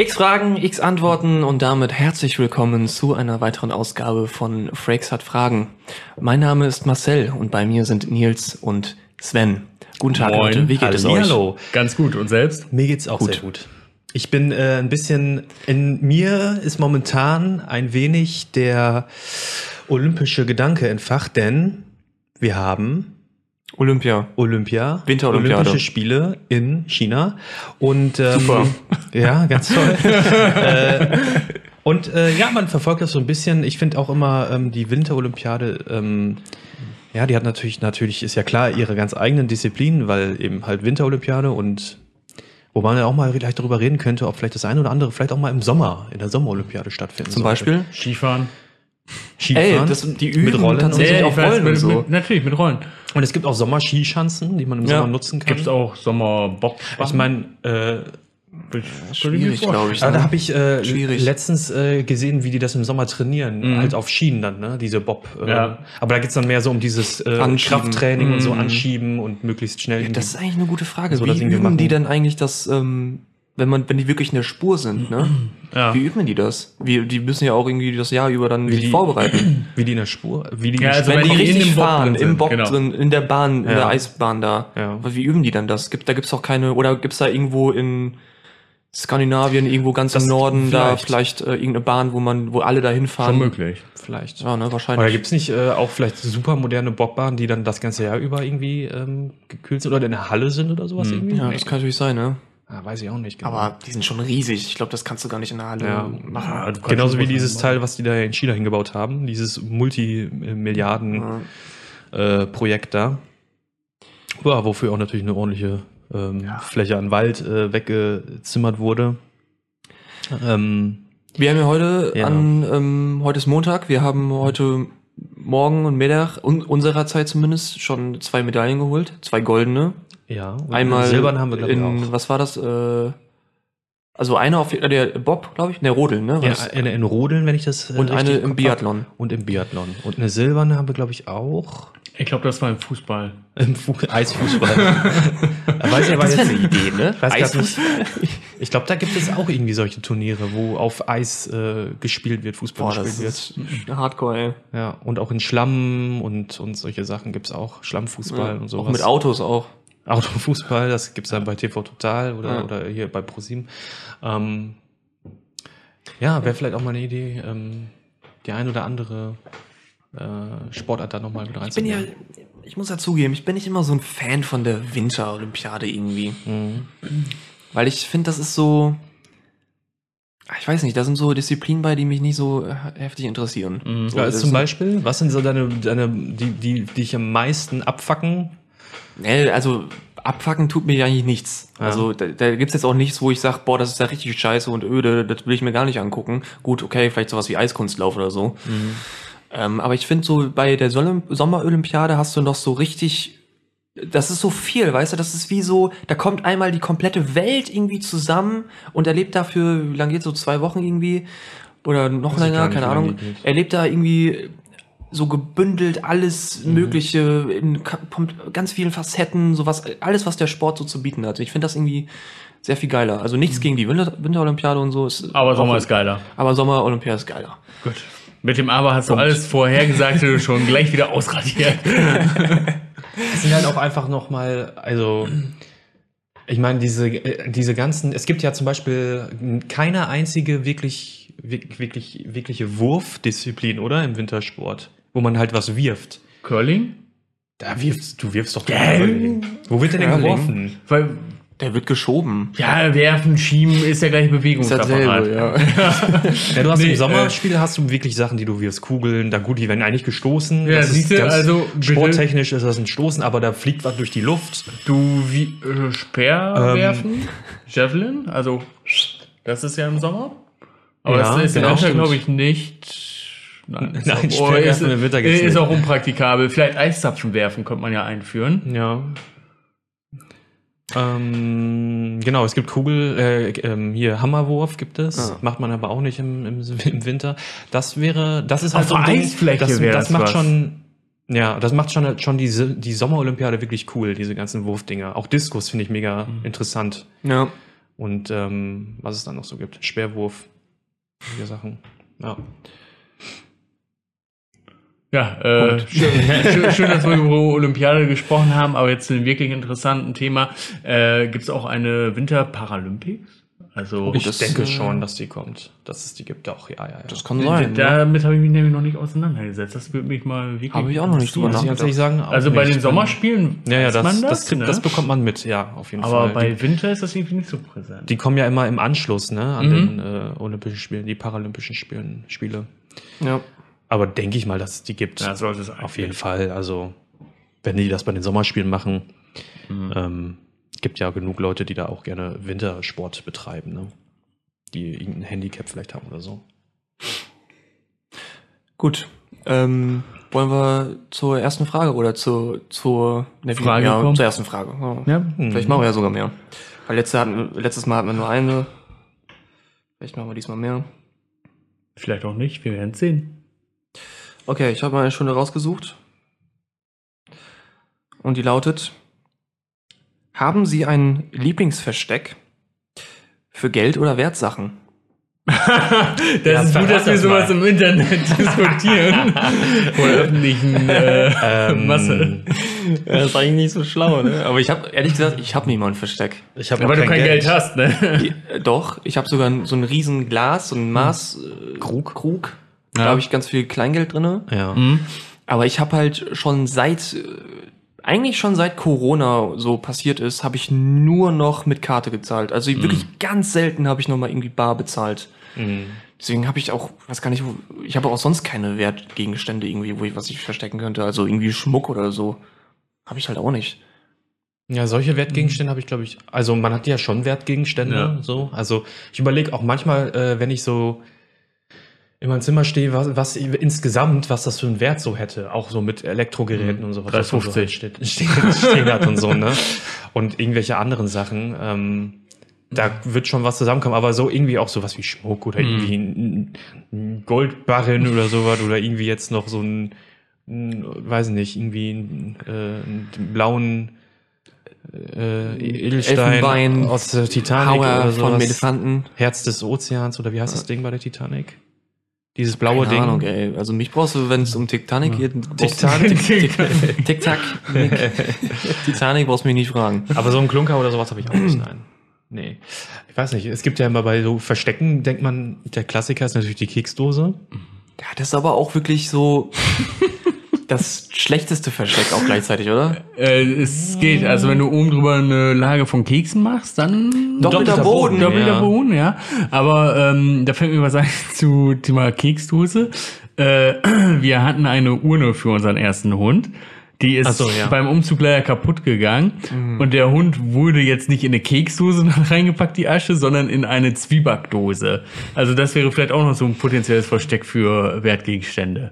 X Fragen, X Antworten und damit herzlich willkommen zu einer weiteren Ausgabe von Frakes hat Fragen. Mein Name ist Marcel und bei mir sind Nils und Sven. Guten Tag, Moin. Leute. Wie geht es euch? Hallo. Ganz gut. Und selbst? Mir geht's auch sehr gut. Ich bin äh, ein bisschen, in mir ist momentan ein wenig der olympische Gedanke entfacht, denn wir haben Olympia. Olympia, Winterolympiade. Olympische Spiele in China und ähm, Super. ja, ganz toll. äh, und äh, ja, man verfolgt das so ein bisschen. Ich finde auch immer ähm, die Winterolympiade. Ähm, ja, die hat natürlich, natürlich ist ja klar ihre ganz eigenen Disziplinen, weil eben halt Winterolympiade und wo man ja auch mal vielleicht darüber reden könnte, ob vielleicht das eine oder andere vielleicht auch mal im Sommer, in der Sommerolympiade stattfinden Zum sollte. Beispiel? Skifahren. Skifahren. Ey, das, die üben mit Rollen tatsächlich ich weiß, Rollen und mit, so. mit, natürlich, mit Rollen. Und es gibt auch Sommerskischanzen, die man im Ja. Sommer nutzen kann. Gibt es auch Sommerbob? ich meine, äh, Schwierig, glaube ich. Aber da ne? habe ich äh, letztens äh, gesehen, wie die das im Sommer trainieren, halt auf Schienen dann, ne? Diese Bob. Äh, Ja. Aber da geht's dann mehr so um dieses äh, Anschieben. Krafttraining und so Mhm. anschieben und möglichst schnell. Das ist eigentlich eine gute Frage. So Wie das irgendwie üben die machen. denn eigentlich das, ähm, wenn man, wenn die wirklich in der Spur sind, ne? Ja. Wie üben die das? Wie, die müssen ja auch irgendwie das Jahr über dann sich die- vorbereiten. wie die in der Spur, wie die Ja, in der also wenn wenn die in richtig fahren, im Bock genau. drin, in der Bahn, in Ja. der Eisbahn da. Ja. Wie üben die dann das? Gibt, da gibt's auch keine, oder gibt's da irgendwo in Skandinavien, irgendwo ganz Das im Norden, da vielleicht. vielleicht äh, irgendeine Bahn, wo man, wo alle dahin fahren? Schon möglich. vielleicht. Ja, ne, Oder wahrscheinlich. gibt's nicht äh, auch vielleicht super moderne Bobbahnen, die dann das ganze Jahr über irgendwie ähm, gekühlt sind oder in der Halle sind oder sowas irgendwie? ja, das kann natürlich sein, ne? Ah, weiß ich auch nicht. Genau. Aber die sind schon riesig. Ich glaube, das kannst du gar nicht in der Halle Ja. machen. Ja, kannst Genauso wie dieses machen. Teil, was die da in China hingebaut haben, dieses Multimilliarden äh, Projekt da. Ja, wofür auch natürlich eine ordentliche ähm, Fläche an Wald äh, weggezimmert wurde. Ähm, Wir haben ja heute Ja. an, ähm, heute ist Montag, wir haben heute Morgen und Mittag, un unserer Zeit zumindest, schon zwei Medaillen geholt, zwei goldene. Ja, und Einmal Silbern haben wir, glaube ich, in, auch. was war das? Äh, also eine auf äh, der Bob, glaube ich, ne Rodeln, ne? Ja, das? eine in Rodeln, wenn ich das äh, Und eine im hab. Biathlon. Und im Biathlon. Und eine Silberne haben wir, glaube ich, auch. Ich glaube, das war im Fußball. Im Fu Eisfußball. Weiß ich aber Das jetzt, eine Idee, ne? Eisfußball. ich glaube, da gibt es auch irgendwie solche Turniere, wo auf Eis äh, gespielt wird, Fußball Boah, das gespielt wird. ist hardcore, ey. Ja, und auch in Schlamm und, und solche Sachen gibt's auch. Schlammfußball und sowas. Auch mit Autos auch. Autofußball, das gibt's dann bei TV Total oder, Ja. oder hier bei ProSieben. Ähm, ja, wäre vielleicht auch mal eine Idee, ähm, die ein oder andere äh, Sportart da nochmal mit Ich bin ja, reinzubringen. ich muss ja zugeben, ich bin nicht immer so ein Fan von der Winterolympiade irgendwie. Mhm. Weil ich finde, das ist so. Ah, Ich weiß nicht, da sind so Disziplinen bei, die mich nicht so äh, heftig interessieren. So, Ja, also zum Beispiel, was sind so deine, deine die, die, die dich am meisten abfacken? Nee, also abfacken tut mir eigentlich nichts. Ja. Also da, da gibt's jetzt auch nichts, wo ich sage, boah, das ist ja richtig scheiße und öde, das will ich mir gar nicht angucken. Gut, okay, vielleicht sowas wie Eiskunstlauf oder so. Ähm, aber ich finde so, bei der Sommerolympiade hast du noch so richtig, das ist so viel, weißt du, das ist wie so, da kommt einmal die komplette Welt irgendwie zusammen und erlebt dafür, wie lange geht's, so zwei Wochen irgendwie oder noch Weiß länger, keine Ahnung, geht. erlebt da irgendwie so gebündelt alles Mhm. Mögliche in ganz vielen Facetten, sowas, alles, was der Sport so zu bieten hat. Ich finde das irgendwie sehr viel geiler. Also nichts gegen die Winter Winterolympiade und so. Ist Aber Sommer ist geiler. Aber Sommerolympiade ist geiler. Gut. Mit dem Aber hast du alles vorhergesagte schon gleich wieder ausradiert. Es sind halt auch einfach nochmal, also ich meine, diese, äh, diese ganzen, es gibt ja zum Beispiel keine einzige wirklich, wirklich, wirklich wirkliche Wurfdisziplin, oder? Im Wintersport, wo man halt was wirft. Curling? Da wirfst du wirfst doch Gell? Wo wird denn denn Curling? geworfen? Weil, Der wird geschoben. ja, werfen, schieben ist ja gleich Ist Bewegungsapparat. dasselbe, ja. Ja, du hast Nee, im Sommerspiel hast du wirklich Sachen, die du wirfst, Kugeln, da gut, die werden eigentlich gestoßen. Ja, das siehst du, also bitte- sporttechnisch ist das ein Stoßen, aber da fliegt was durch die Luft. Du wie äh, Speer Ähm. werfen, Javelin, also das ist ja im Sommer. Aber Ja, das ist genau, im Winter, stimmt. glaube ich, nicht. Nein, Nein, ist, Speer oh, ist, ist nicht. auch unpraktikabel. Vielleicht Eiszapfen werfen könnte man ja einführen. Ja. Ähm, genau, es gibt Kugel, äh, ähm, hier Hammerwurf gibt es, Ah. macht man aber auch nicht im, im, im Winter. Das wäre, das ist Auf halt so ein der Ding, Eisfläche das, das macht was. schon, ja, das macht schon, schon diese, die Sommerolympiade wirklich cool, diese ganzen Wurfdinger. Auch Diskus finde ich mega Mhm. interessant. ja. Und ähm, was es dann noch so gibt. Speerwurf. Solche Sachen. Ja. Ja, äh, schön, schön, schön, dass wir über Olympiade gesprochen haben, aber jetzt zu einem wirklich interessanten Thema. Äh, Gibt es auch eine Winter-Paralympics? Also Ich das, denke äh, schon, dass die kommt. Dass es die gibt auch, ja, ja, ja. Das kann sein. ne? damit habe ich mich nämlich noch nicht auseinandergesetzt. Das würde mich mal wirklich. Habe ich auch noch nicht drüber ich ganz ehrlich sagen. Also bei nicht. den Sommerspielen Ja, ja, das, man das, das, kriegt, ne? das bekommt man mit, ja, auf jeden aber Fall. bei die, Winter ist das irgendwie nicht so präsent. die kommen ja immer im Anschluss, ne, an Mhm. den äh, Olympischen Spielen, die Paralympischen Spielen, Spiele. Ja. Aber denke ich mal, dass es die gibt. ja, sollte es Auf jeden Fall. Also, wenn die das bei den Sommerspielen machen, Mhm. ähm, gibt ja genug Leute, die da auch gerne Wintersport betreiben, ne? Die irgendein Handicap vielleicht haben oder so. Gut. Ähm, wollen wir zur ersten Frage oder zur, zur ne, Frage ja, kommen? zur ersten Frage. Ja. Ja, Vielleicht machen wir ja sogar mehr. Weil letzte hatten, letztes Mal hatten wir nur eine. Vielleicht machen wir diesmal mehr. vielleicht auch nicht, wir werden es sehen. Okay, ich habe mal eine Stunde rausgesucht. Und die lautet: Haben Sie ein Lieblingsversteck für Geld oder Wertsachen? Das Ja, ist gut, dass wir das sowas mal. im Internet diskutieren. Vor der öffentlichen äh, Ähm, Masse. Das ist eigentlich nicht so schlau, ne? Aber ich habe, ehrlich gesagt, ich habe niemand Versteck. Ich habe Aber du kein Geld, hast, ne? Äh, Doch, ich habe sogar so ein riesen Glas, so ein Maß äh, Krug. Krug. Da Ja. habe ich ganz viel Kleingeld drinne. Ja. Mhm. Aber ich habe halt schon seit, eigentlich schon seit Corona so passiert ist, habe ich nur noch mit Karte gezahlt. Also wirklich ganz selten habe ich noch mal irgendwie bar bezahlt. Mhm. Deswegen habe ich auch, weiß gar nicht, wo, ich habe auch sonst keine Wertgegenstände irgendwie, wo ich was ich verstecken könnte. Also irgendwie Schmuck oder so. Habe ich halt auch nicht. Ja, solche Wertgegenstände habe ich, glaube ich. Also man hat ja schon Wertgegenstände, Ja. so. Also ich überlege auch manchmal, äh, wenn ich so in meinem Zimmer stehe, was, was insgesamt, was das für einen Wert so hätte, auch so mit Elektrogeräten und sowas. was so 3,50. steht, stehen, hat und so, ne? Und irgendwelche anderen Sachen. Ähm, da wird schon was zusammenkommen, aber so irgendwie auch sowas wie Schmuck oder irgendwie ein, ein Goldbarren oder sowas oder irgendwie jetzt noch so ein, ein weiß nicht, irgendwie ein, äh, einen blauen äh, Edelstein Elfenbein, aus der Titanic Hauer oder von sowas. Elefanten. Herz des Ozeans oder wie heißt das Ding bei der Titanic? Dieses blaue Keine Ding. Ahnung, ey. Also mich brauchst du, wenn es um Titanic geht. Titanic. Tic-Tac. Titanic brauchst du mich nicht fragen. Aber so ein Klunker oder sowas habe ich auch nicht, nein. Nee. Ich weiß nicht, es gibt ja immer bei so Verstecken, denkt man, der Klassiker ist natürlich die Keksdose. Ja, das ist aber auch wirklich so das schlechteste Versteck auch gleichzeitig, oder? Äh, es geht, also wenn du oben drüber eine Lage von Keksen machst, dann Doppelter Boden. doppelter ja. Boden, ja. Aber ähm, da fällt mir was ein zu Thema Keksdose. Äh, wir hatten eine Urne für unseren ersten Hund. Die ist so, ja. beim Umzug leider kaputt gegangen. Und der Hund wurde jetzt nicht in eine Keksdose reingepackt, die Asche, sondern in eine Zwiebackdose. Also das wäre vielleicht auch noch so ein potenzielles Versteck für Wertgegenstände.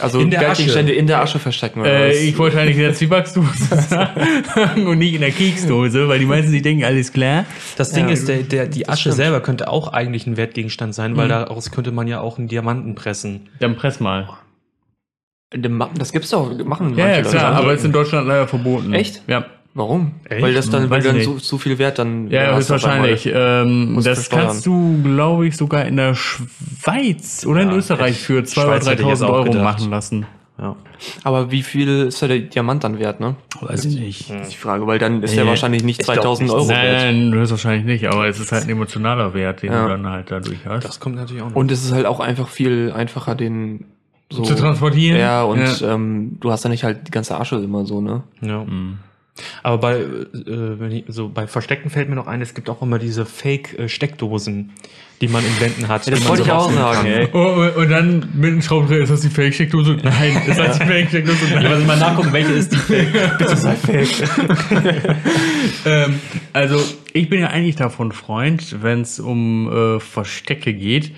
Also In der Geldgegenstände in der Asche verstecken oder Äh, was? ich wollte eigentlich in der Zwiebacksdose sagen und nicht in der Keksdose, weil die meisten sich denken, alles klar. Das Ding Ja, ist, der, der, die Asche stimmt. selber könnte auch eigentlich ein Wertgegenstand sein, weil daraus könnte man ja auch einen Diamanten pressen. Dann press mal. Das gibt's doch, machen Ja, ja, Leute. klar, aber ist in Deutschland leider verboten. Echt? Ja. Warum? Echt? Weil das dann, weil Weiß ich dann so, so viel Wert dann. Ja, höchstwahrscheinlich. Ähm, Musst das kannst du, glaube ich, sogar in der Schweiz oder in Ja, Österreich für 2.000 Schweiz oder hätte ich jetzt 3.000 auch Euro gedacht. machen lassen. Ja. Aber wie viel ist da der Diamant dann wert, ne? Weiß ich nicht. Das ist die Frage, weil dann ist Nee, der wahrscheinlich nicht ich glaub 2000 nicht. Euro wert. Nein, nein, höchstwahrscheinlich nicht, aber es ist halt ein emotionaler Wert, den Ja. du dann halt dadurch hast. Das kommt natürlich auch noch. Und es ist halt auch einfach viel einfacher, den so zu transportieren. Ja, und Ja. Ähm, du hast ja nicht halt die ganze Asche immer so, ne? ja. Mhm. Aber bei, äh, wenn ich, so bei Verstecken fällt mir noch ein, es gibt auch immer diese Fake-Steckdosen, die man in Wänden hat. Ja, das die man wollte so ich auch rausnehmen sagen, kann. ey. Oh, und- und dann mit dem Schraubendreher, ist das die Fake-Steckdose? Nein, ist das die Fake-Steckdose? Ja, Nein. muss ich mal nachgucken, welche ist die Fake. Bitte sei Fake. ähm, also, ich bin ja eigentlich davon Freund, wenn es um äh, Verstecke geht,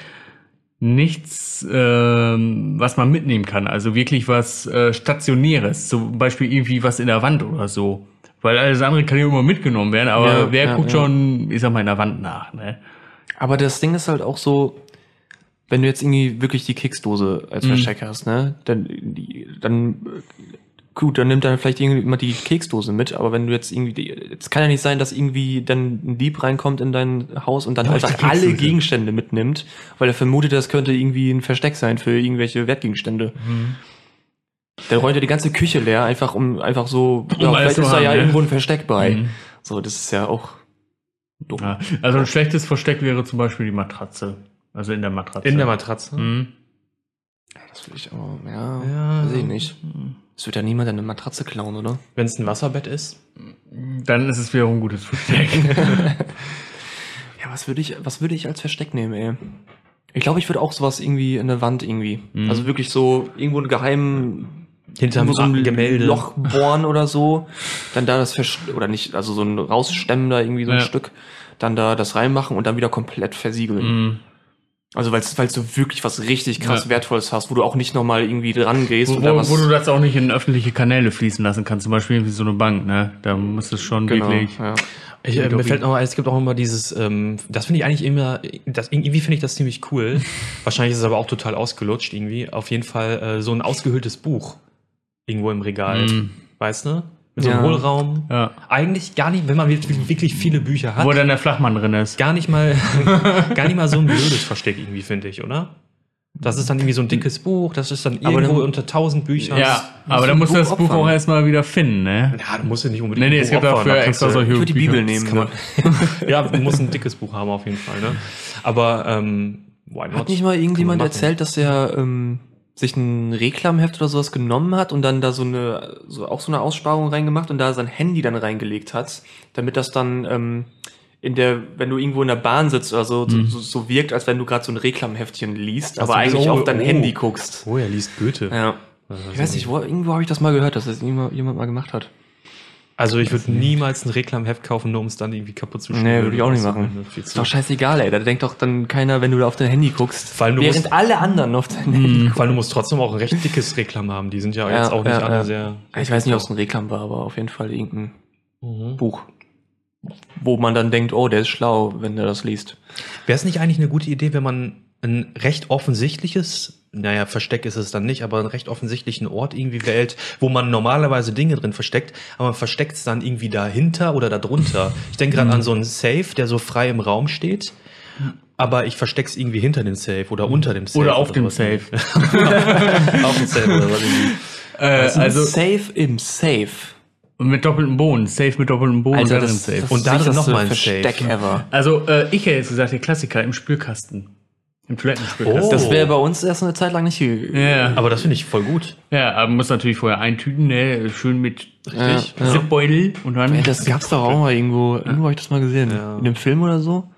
nichts, ähm, was man mitnehmen kann. Also wirklich was äh, Stationäres. Zum Beispiel irgendwie was in der Wand oder so. Weil alles andere kann ja immer mitgenommen werden, aber Ja, wer ja, guckt ja. schon, ich sag mal, in der Wand nach, ne? Aber das Ding ist halt auch so, wenn du jetzt irgendwie wirklich die Keksdose als Mhm. Versteck hast, ne, dann, dann äh, gut, dann nimmt er vielleicht irgendwie immer die Keksdose mit, aber wenn du jetzt irgendwie, es kann ja nicht sein, dass irgendwie dann ein Dieb reinkommt in dein Haus und dann Ja, einfach alle Gegenstände mitnimmt, weil er vermutet, das könnte irgendwie ein Versteck sein für irgendwelche Wertgegenstände. Dann räumt er die ganze Küche leer, einfach um einfach so, ja, alles vielleicht ist da ja ne? irgendwo ein Versteck bei. Mhm. So, das ist ja auch dumm. Ja. Also ein schlechtes Versteck wäre zum Beispiel die Matratze. Also in der Matratze. In der Matratze. Mhm. Das will ich aber, ja, Ja. weiß ich nicht. Es wird ja niemand eine Matratze klauen, oder? Wenn es ein Wasserbett ist. Dann ist es wiederum ein gutes Versteck. Ja, was würde ich, was würde ich als Versteck nehmen, ey? Ich glaube, ich würde auch sowas irgendwie in der Wand irgendwie. Mhm. Also wirklich so irgendwo einen geheimen Hinterm so ein Gemälde. Loch bohren oder so. Dann da das Vers oder nicht, also so ein rausstemmen da irgendwie so ein Ja. Stück. Dann da das reinmachen und dann wieder komplett versiegeln. Mhm. Also weil weil du wirklich was richtig krass Ja. Wertvolles hast, wo du auch nicht nochmal irgendwie dran gehst Wo, wo, wo du das auch nicht in öffentliche Kanäle fließen lassen kannst, zum Beispiel wie so eine Bank, ne? Da muss es schon genau, wirklich. ja. Ich, äh, mir fällt noch, ein, es gibt auch immer dieses, ähm, das finde ich eigentlich immer, das, irgendwie finde ich das ziemlich cool. Wahrscheinlich ist es aber auch total ausgelutscht irgendwie. Auf jeden Fall äh, so ein ausgehöhltes Buch irgendwo im Regal, Mhm. weißt du? Mit so einem Ja. Hohlraum. Ja. Eigentlich gar nicht, wenn man wirklich wirklich viele Bücher hat, Wo dann der Flachmann drin ist. gar nicht mal, gar nicht mal so ein blödes Versteck irgendwie, finde ich, oder? Das ist dann irgendwie so ein dickes Buch, das ist dann Aber irgendwo dann- unter tausend Büchern. Ja, aber dann musst du Buch das Buch opfern? auch erstmal wieder finden, ne? Ja, du musst ja nicht unbedingt Nee, nee, ein es Buch gibt opfern, dafür da extra du- solche würde die Bücher. Bibel nehmen. kann man, ne? ja, du musst ein dickes Buch haben auf jeden Fall, ne? Aber ähm, why not? Hat nicht mal irgendjemand erzählt, dass er ähm, sich ein Reklamheft oder sowas genommen hat und dann da so eine, so auch so eine Aussparung reingemacht und da sein Handy dann reingelegt hat, damit das dann ähm, in der, wenn du irgendwo in der Bahn sitzt oder so, so, so, so wirkt, als wenn du gerade so ein Reklamheftchen liest, Ach aber eigentlich so, auf dein oh. Handy guckst. Oh, er liest Goethe. Ja. Ich weiß nicht, wo, irgendwo habe ich das mal gehört, dass das jemand, jemand mal gemacht hat. Also ich würde niemals ein Reklamheft kaufen, nur um es dann irgendwie kaputt zu Nee, würde ich auch nicht machen. Ist doch scheißegal, ey. Da denkt doch dann keiner, wenn du da auf dein Handy guckst. Vor allem, du während musst- alle anderen auf dein Handy Vor allem, du musst trotzdem auch ein recht dickes Reklam haben. Die sind ja, Ja, jetzt auch nicht ja, alle ja. sehr... Ich weiß nicht, ob es ein Reklam war, aber auf jeden Fall irgendein Mhm. Buch. Wo man dann denkt, oh, der ist schlau, wenn er das liest. Wäre es nicht eigentlich eine gute Idee, wenn man ein recht offensichtliches, naja, Versteck ist es dann nicht, aber einen recht offensichtlichen Ort irgendwie wählt, wo man normalerweise Dinge drin versteckt, aber man versteckt es dann irgendwie dahinter oder darunter. Ich denke gerade an so einen Safe, der so frei im Raum steht, aber ich verstecke es irgendwie hinter dem Safe oder unter dem Safe. Oder auf dem sowas. Safe. auf dem Safe oder was irgendwie. äh, Also also Safe im Safe. mit doppeltem Boden. Safe mit doppeltem Boden Alter, und dann das, im Safe. das Und da ist drin das noch mal ein Versteck Safe. ever. Also äh, ich hätte jetzt gesagt, der Klassiker im Spülkasten. Im Toilettenspülkasten. Oh. Das wäre bei uns erst eine Zeit lang nicht hier. Ja. Aber das finde ich voll gut. Ja, aber man muss natürlich vorher eintüten, ne? Schön mit Richtig. Ja, ja. Zipbeutel und dann. Ey, das gab's doch auch mal irgendwo. Irgendwo habe ich das mal gesehen. Ja. In einem Film oder so.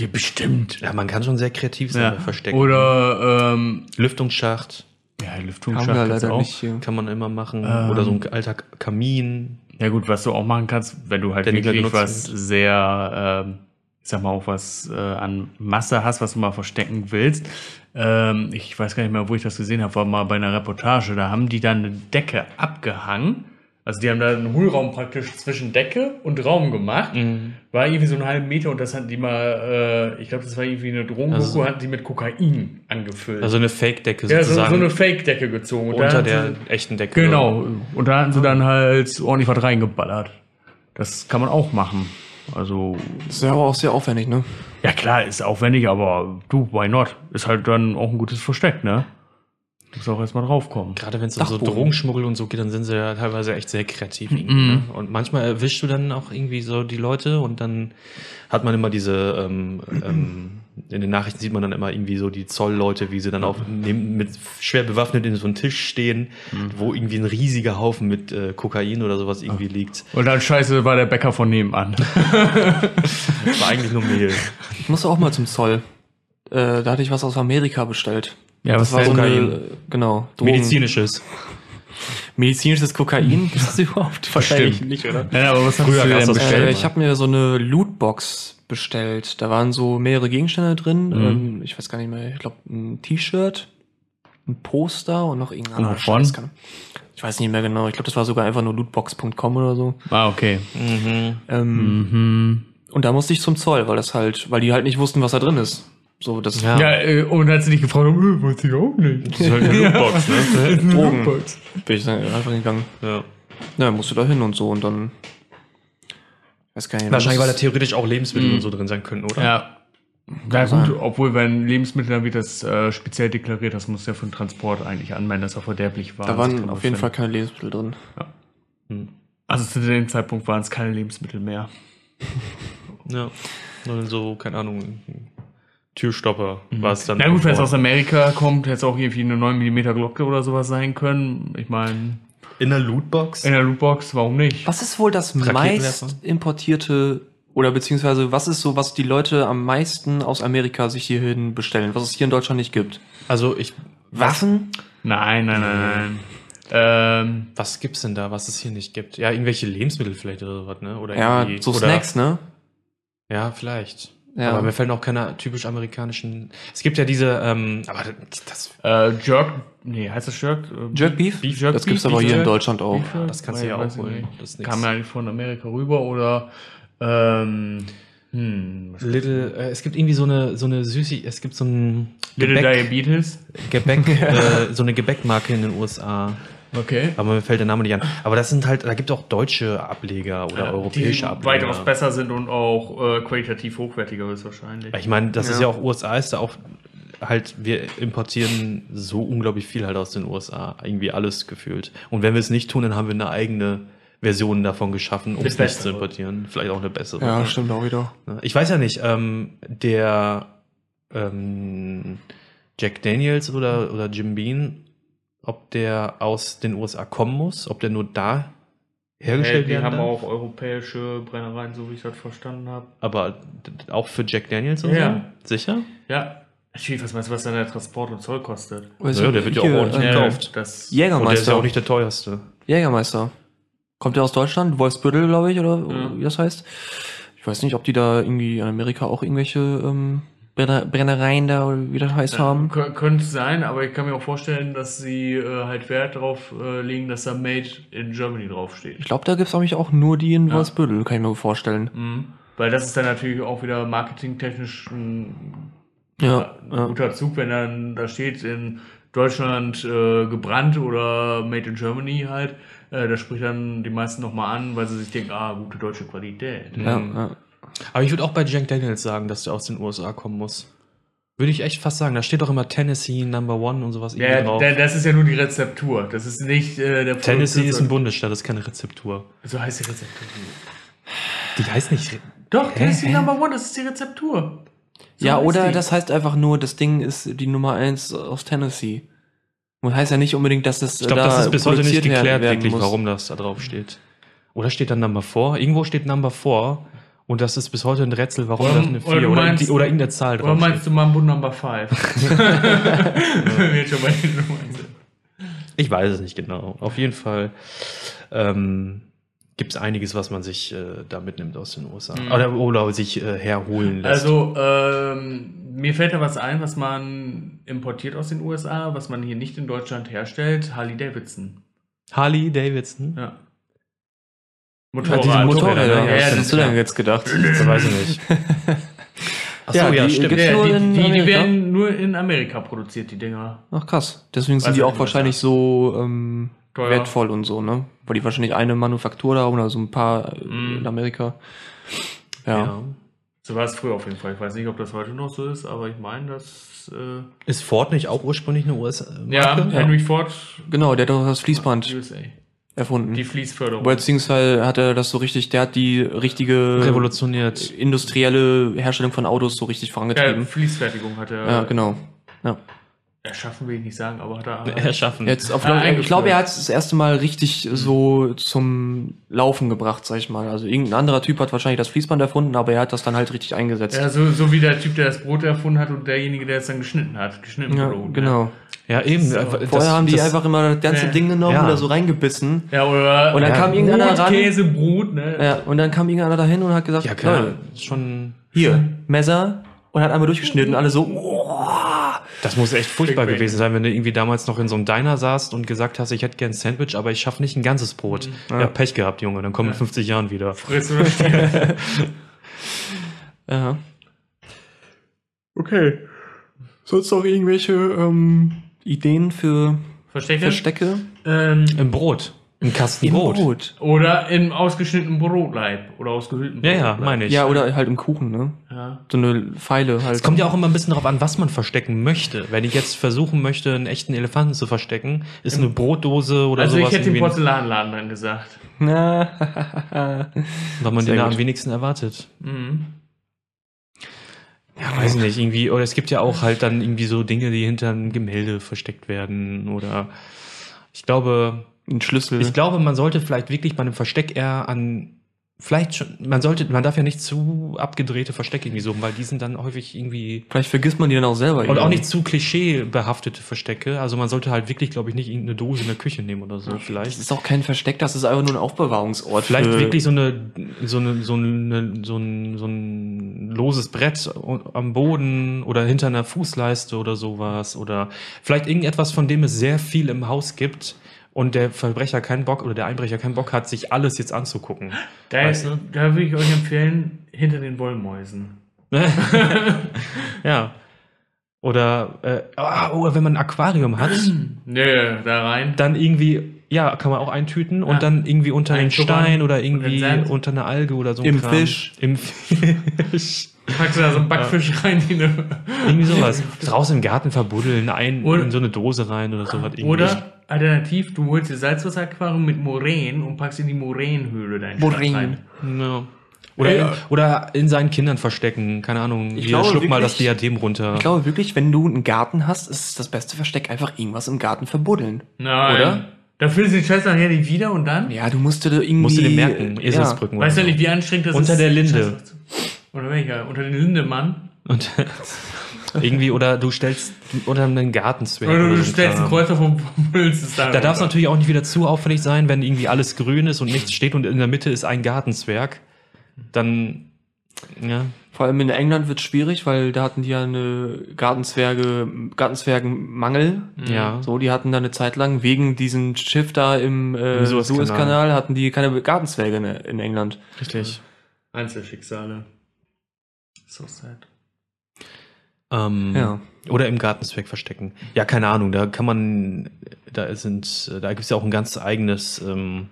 Ja, bestimmt. Ja, man kann schon sehr kreativ sein Ja. Verstecken. Oder ähm, Lüftungsschacht ja, Lüftungsschacht du leider auch. nicht hier. kann man immer machen. Ähm. Oder so ein alter Kamin. Ja gut, was du auch machen kannst, wenn du halt Der wirklich was sehr, ähm, sag mal auch was äh, an Masse hast, was du mal verstecken willst. Ähm, ich weiß gar nicht mehr, wo ich das gesehen habe, war mal bei einer Reportage. Da haben die dann eine Decke abgehangen. Also die haben da einen Hohlraum praktisch zwischen Decke und Raum gemacht. Mhm. War irgendwie so einen halben Meter und das hatten die mal, äh, ich glaube, das war irgendwie eine Drogendoku, Also- hatten die mit Kokain angefüllt. Also eine Fake-Decke ja, so, so sozusagen. eine Fake-Decke gezogen. Unter der sie- echten Decke. Genau. Und da hatten sie dann halt ordentlich was reingeballert. Das kann man auch machen. Also, ist ja aber auch sehr aufwendig, ne? ja klar, ist aufwendig, aber du, why not? Ist halt dann auch ein gutes Versteck, ne? Muss auch erstmal draufkommen. Gerade wenn es um so. Drogenschmuggel und so geht, dann sind sie ja teilweise echt sehr kreativ. Mhm. ne? Und manchmal erwischst du dann auch irgendwie so die Leute und dann hat man immer diese, ähm, ähm, in den Nachrichten sieht man dann immer irgendwie so die Zollleute, wie sie dann auf, neben, mit schwer bewaffnet in so einem Tisch stehen, wo irgendwie ein riesiger Haufen mit äh, Kokain oder sowas irgendwie liegt. Und dann scheiße war der Bäcker von nebenan. Das war eigentlich nur Mehl. Ich musste auch mal zum Zoll. Äh, da hatte ich was aus Amerika bestellt. Ja, das was war so eine, genau. Drogen- Medizinisches. Medizinisches Kokain? Gibt das überhaupt? Wahrscheinlich nicht, oder? Ja, aber was hast Früher du gab's denn das bestellt? Äh, ich habe mir so eine Lootbox bestellt. Da waren so mehrere Gegenstände drin. Mhm. Ähm, ich weiß gar nicht mehr. Ich glaube, ein T-Shirt, ein Poster und noch irgendein anderer? Scheiß. Ich weiß nicht mehr genau. Ich glaube, das war sogar einfach nur lootbox.com oder so. ah, okay. Mhm. Ähm, Mhm. Und da musste ich zum Zoll, weil das halt, weil die halt nicht wussten, was da drin ist. So, das Ja. Ja, äh, und hat sie dich gefragt, äh, weiß ich auch nicht. Das ist halt eine Lootbox, ne? Eine Drogen. Lootbox. bin ich dann einfach gegangen. Ja. Ja, musst du da hin und so und dann. Weiß gar nicht. Wahrscheinlich, weil da theoretisch auch Lebensmittel Mhm. und so drin sein könnten, oder? Ja. Na gut, obwohl wenn Lebensmittel dann wird das äh, speziell deklariert, das muss ja für den Transport eigentlich anmelden, dass er verderblich war. da waren auf jeden Fall sein. keine Lebensmittel drin. Also zu dem Zeitpunkt waren es keine Lebensmittel mehr. Ja. Nur so, keine Ahnung, Türstopper war es dann. Na gut, wenn es aus Amerika kommt, hätte es auch irgendwie eine 9 mm Glocke oder sowas sein können. Ich meine, In der Lootbox? in der Lootbox, warum nicht? Was ist wohl das meist importierte oder beziehungsweise was ist so, was die Leute am meisten aus Amerika sich hierhin bestellen, was es hier in Deutschland nicht gibt? Also ich. Waffen? Nein, nein, nein, nein. Ähm, Was gibt's denn da, was es hier nicht gibt? Ja, irgendwelche Lebensmittel vielleicht oder sowas, ne? Oder Ja, so oder, Snacks, ne? Ja, vielleicht. Ja. Aber mir fällen auch keine typisch amerikanischen. Es gibt ja diese, ähm, aber das, äh, Jerk, nee, heißt das Jerk? Äh, Jerk Beef? Beef Jerk das gibt's Beef, aber hier in Jerk? Deutschland auch. Beef das kannst du ja auch holen. Das. Kam ja eigentlich von Amerika rüber oder ähm, hm, was- Little, äh, es gibt irgendwie so eine, so eine Süßi, es gibt so ein Little Gebäck, Diabetes. Gebäck äh, so eine Gebäckmarke in den USA. Okay. Aber mir fällt der Name nicht an. Aber das sind halt, da gibt es auch deutsche Ableger oder europäische die Ableger. weitaus besser sind und auch äh, qualitativ hochwertiger höchstwahrscheinlich. Ich meine, das ist Ja. ja auch USA, ist da auch halt, wir importieren so unglaublich viel halt aus den USA. Irgendwie alles gefühlt. Und wenn wir es nicht tun, dann haben wir eine eigene Version davon geschaffen, um es nicht zu importieren. Vielleicht auch eine bessere. Ja, stimmt auch wieder. Ich weiß ja nicht, ähm, der ähm, Jack Daniels oder, oder Jim Bean, ob der aus den USA kommen muss, ob der nur da hergestellt Äh, die haben darf. auch europäische Brennereien, so wie ich das verstanden habe. Aber auch für Jack Daniels und Ja. so? Sicher? Ja. Natürlich, was meinst du, was dann der Transport und Zoll kostet? Weißt Ja, der wird ja auch ordentlich äh, gekauft. Das, Und der ist ja Jägermeister. auch nicht der teuerste. Jägermeister. Kommt der aus Deutschland? Wolfsbüttel, glaube ich, oder Ja. wie das heißt. Ich weiß nicht, ob die da irgendwie in Amerika auch irgendwelche ähm, Brennereien da, oder wie das heißt, haben. Kö- Könnte sein, aber ich kann mir auch vorstellen, dass sie äh, halt Wert darauf äh, legen, dass da Made in Germany draufsteht. Ich glaube, da gibt's nämlich auch nur die in Ja. Wolfsbüttel, kann ich mir vorstellen. Mhm. Weil das ist dann natürlich auch wieder marketingtechnisch ein Ja, ja. guter Zug, wenn dann da steht in Deutschland äh, gebrannt oder Made in Germany halt. Äh, da spricht dann die meisten nochmal an, weil sie sich denken, ah, gute deutsche Qualität. ja, Mhm. ja. Aber ich würde auch bei Jack Daniels sagen, dass der aus den USA kommen muss. Würde ich echt fast sagen. Da steht doch immer Tennessee Number One und sowas irgendwie Ja, drauf. der, das ist ja nur die Rezeptur. Das ist nicht äh, der Tennessee ist ein Bundesstaat, das ist keine Rezeptur. So heißt die Rezeptur. Die heißt nicht. Doch, Hä? Tennessee Hä? Number One, das ist die Rezeptur. So ja oder die. das heißt einfach nur, das Ding ist die Nummer eins aus Tennessee. Und heißt ja nicht unbedingt, dass es Ich glaube, da das ist bis heute nicht geklärt, werden wirklich, muss. warum das da drauf steht. Oder steht da Number 4? Irgendwo steht Number 4 und das ist bis heute ein Rätsel, warum Oder- da eine oder 4 du oder, meinst- oder irgendeine Zahl Oder drauf meinst steht. du Mambo Number 5? Wenn wir schon bei den Nummern sind. Ich weiß es nicht genau. Auf jeden Fall ähm, gibt es einiges, was man sich äh, da mitnimmt aus den USA. Mhm. Oder, oder sich äh, herholen lässt. Also, ähm, mir fällt da was ein, was man importiert aus den USA, was man hier nicht in Deutschland herstellt. Harley Davidson. Harley Davidson? Ja. Ja, Motorrad. diese Motorräder, ja, Ja, hast du denn ja. jetzt gedacht? Das weiß ich nicht. Achso, Ja, ja, stimmt. Ja, nur die, die, die werden nur in Amerika produziert, die Dinger. Ach krass. Deswegen sind Weiß die auch wahrscheinlich so ähm, Teuer. wertvoll und so, ne? Weil die wahrscheinlich eine Manufaktur da haben oder so ein paar Mhm. in Amerika. Ja. Ja. So war es früher auf jeden Fall. Ich weiß nicht, ob das heute noch so ist, aber ich meine, dass. Äh, Ist Ford nicht auch ursprünglich eine US-Marke? ja, Henry Ford, Genau, der hat doch das Fließband USA. Erfunden. Die Fließförderung. Beziehungsweise hat er das so richtig, der hat die richtige Revolutioniert. industrielle Herstellung von Autos so richtig ja, vorangetrieben. Fließfertigung hat er Ja, genau. Ja. erschaffen, will ich nicht sagen, aber hat er. Erschaffen. Jetzt auf, Ja, ich glaube, er hat es das erste Mal richtig so zum Laufen gebracht, sag ich mal. Also irgendein anderer Typ hat wahrscheinlich das Fließband erfunden, aber er hat das dann halt richtig eingesetzt. Ja, so, so wie der Typ, der das Brot erfunden hat und derjenige, der es dann geschnitten hat. Geschnitten Ja, Brot, genau. Ja, eben. So. Einfach- Vorher haben die das- einfach immer das ganze Ja. Ding genommen Ja. oder so reingebissen. Ja, oder Und dann Ja. kam irgendeiner Brot, ran. Käse, Brot, ne? Ja, und dann kam irgendeiner dahin und hat gesagt, Ja, klar. Leute, Schon. hier, Messer und hat einmal durchgeschnitten. Alle so, oh. Das muss echt furchtbar Big gewesen sein, wenn du irgendwie damals noch in so einem Diner saßt und gesagt hast, ich hätte gern ein Sandwich, aber ich schaffe nicht ein ganzes Brot. Ja, Pech gehabt, Junge. Dann kommen in 50 Jahren wieder. Friss oder. Ja. Okay. Sonst noch irgendwelche ähm, Ideen für Verstecke? Verstecke? Ähm, Im Brot. Im Kasten Brot. oder im ausgeschnittenen Brotleib. Oder ausgehöhlten Ja, ja, Brotleib. meine ich. Ja, oder halt im Kuchen, ne? Ja. So eine Pfeile halt. Es kommt ja auch immer ein bisschen darauf an, was man verstecken möchte. Wenn ich jetzt versuchen möchte, einen echten Elefanten zu verstecken, ist eine Brotdose oder Also sowas. ich hätte den Porzellanladen dann gesagt. Na, weil man Sehr den da gut. am wenigsten erwartet. Mhm. Ja, weiß nicht, irgendwie, oder es gibt ja auch halt dann irgendwie so Dinge, die hinter einem Gemälde versteckt werden oder ich glaube, ein Schlüssel. ich glaube, man sollte vielleicht wirklich bei einem Versteck eher an vielleicht schon, man sollte, man darf ja nicht zu abgedrehte Verstecke irgendwie suchen, weil die sind dann häufig irgendwie Vielleicht vergisst man die dann auch selber. und auch nicht zu klischeebehaftete Verstecke. Also man sollte halt wirklich, glaube ich, nicht irgendeine Dose in der Küche nehmen oder so. Das Vielleicht. ist auch kein Versteck, das ist einfach nur ein Aufbewahrungsort. Vielleicht wirklich so eine, so eine, so eine, so ein, so ein loses Brett am Boden oder hinter einer Fußleiste oder sowas oder vielleicht irgendetwas, von dem es sehr viel im Haus gibt und der Verbrecher keinen Bock oder der Einbrecher keinen Bock hat, sich alles jetzt anzugucken. Da, Weißt du? da würde ich euch empfehlen, hinter den Wollmäusen. ja. Oder, äh, ah, oder wenn man ein Aquarium hat, Nö, da rein. dann irgendwie, ja, kann man auch eintüten Ja. und dann irgendwie unter einen Stein oder und irgendwie Sand. unter eine Alge oder so. ein Im Kram. Fisch. Im Fisch. Packst du da so einen Backfisch rein, die eine, irgendwie sowas. Draußen im Garten verbuddeln, ein, Oder- in so eine Dose rein oder sowas. irgendwie. Oder alternativ, du holst dir Salzwasseraquarium mit Moränen und packst in die Moränenhöhle deinen Moränen. rein. Ja. Oder, Ja. in, oder in seinen Kindern verstecken, keine Ahnung. Ich Hier, glaube schluck mal das wirklich- Diadem runter. Ich glaube wirklich, wenn du einen Garten hast, ist das beste Versteck einfach irgendwas im Garten verbuddeln. Nein. Oder? Da findest du den Scheiß nachher nicht wieder und dann? Ja, du musst dir irgendwie. Musst du dir merken, ja. Eselsbrücken Weißt du nicht, wie anstrengend das Unter ist? der Linde. Scheiße. Oder welcher? Unter den Lindemann? Und irgendwie, oder du stellst unter einen Gartenzwerg. Oder oder du stellst einen. Kreuzer vom ist Da darf es natürlich auch nicht wieder zu auffällig sein, wenn irgendwie alles grün ist und nichts steht und in der Mitte ist ein Gartenzwerg. Dann, ja. Vor allem in England wird es schwierig, weil da hatten die ja eine Gartenzwerge, Gartenzwergenmangel. Ja. So, die hatten da eine Zeit lang wegen diesem Schiff da im, äh, Im Suezkanal. Suezkanal hatten die keine Gartenzwerge in, in England. Richtig. Einzelschicksale. So sad. Ähm, Ja. Oder im Gartenzwerg verstecken. Ja, keine Ahnung, da kann man, da sind, da gibt es ja auch ein ganz eigenes ähm,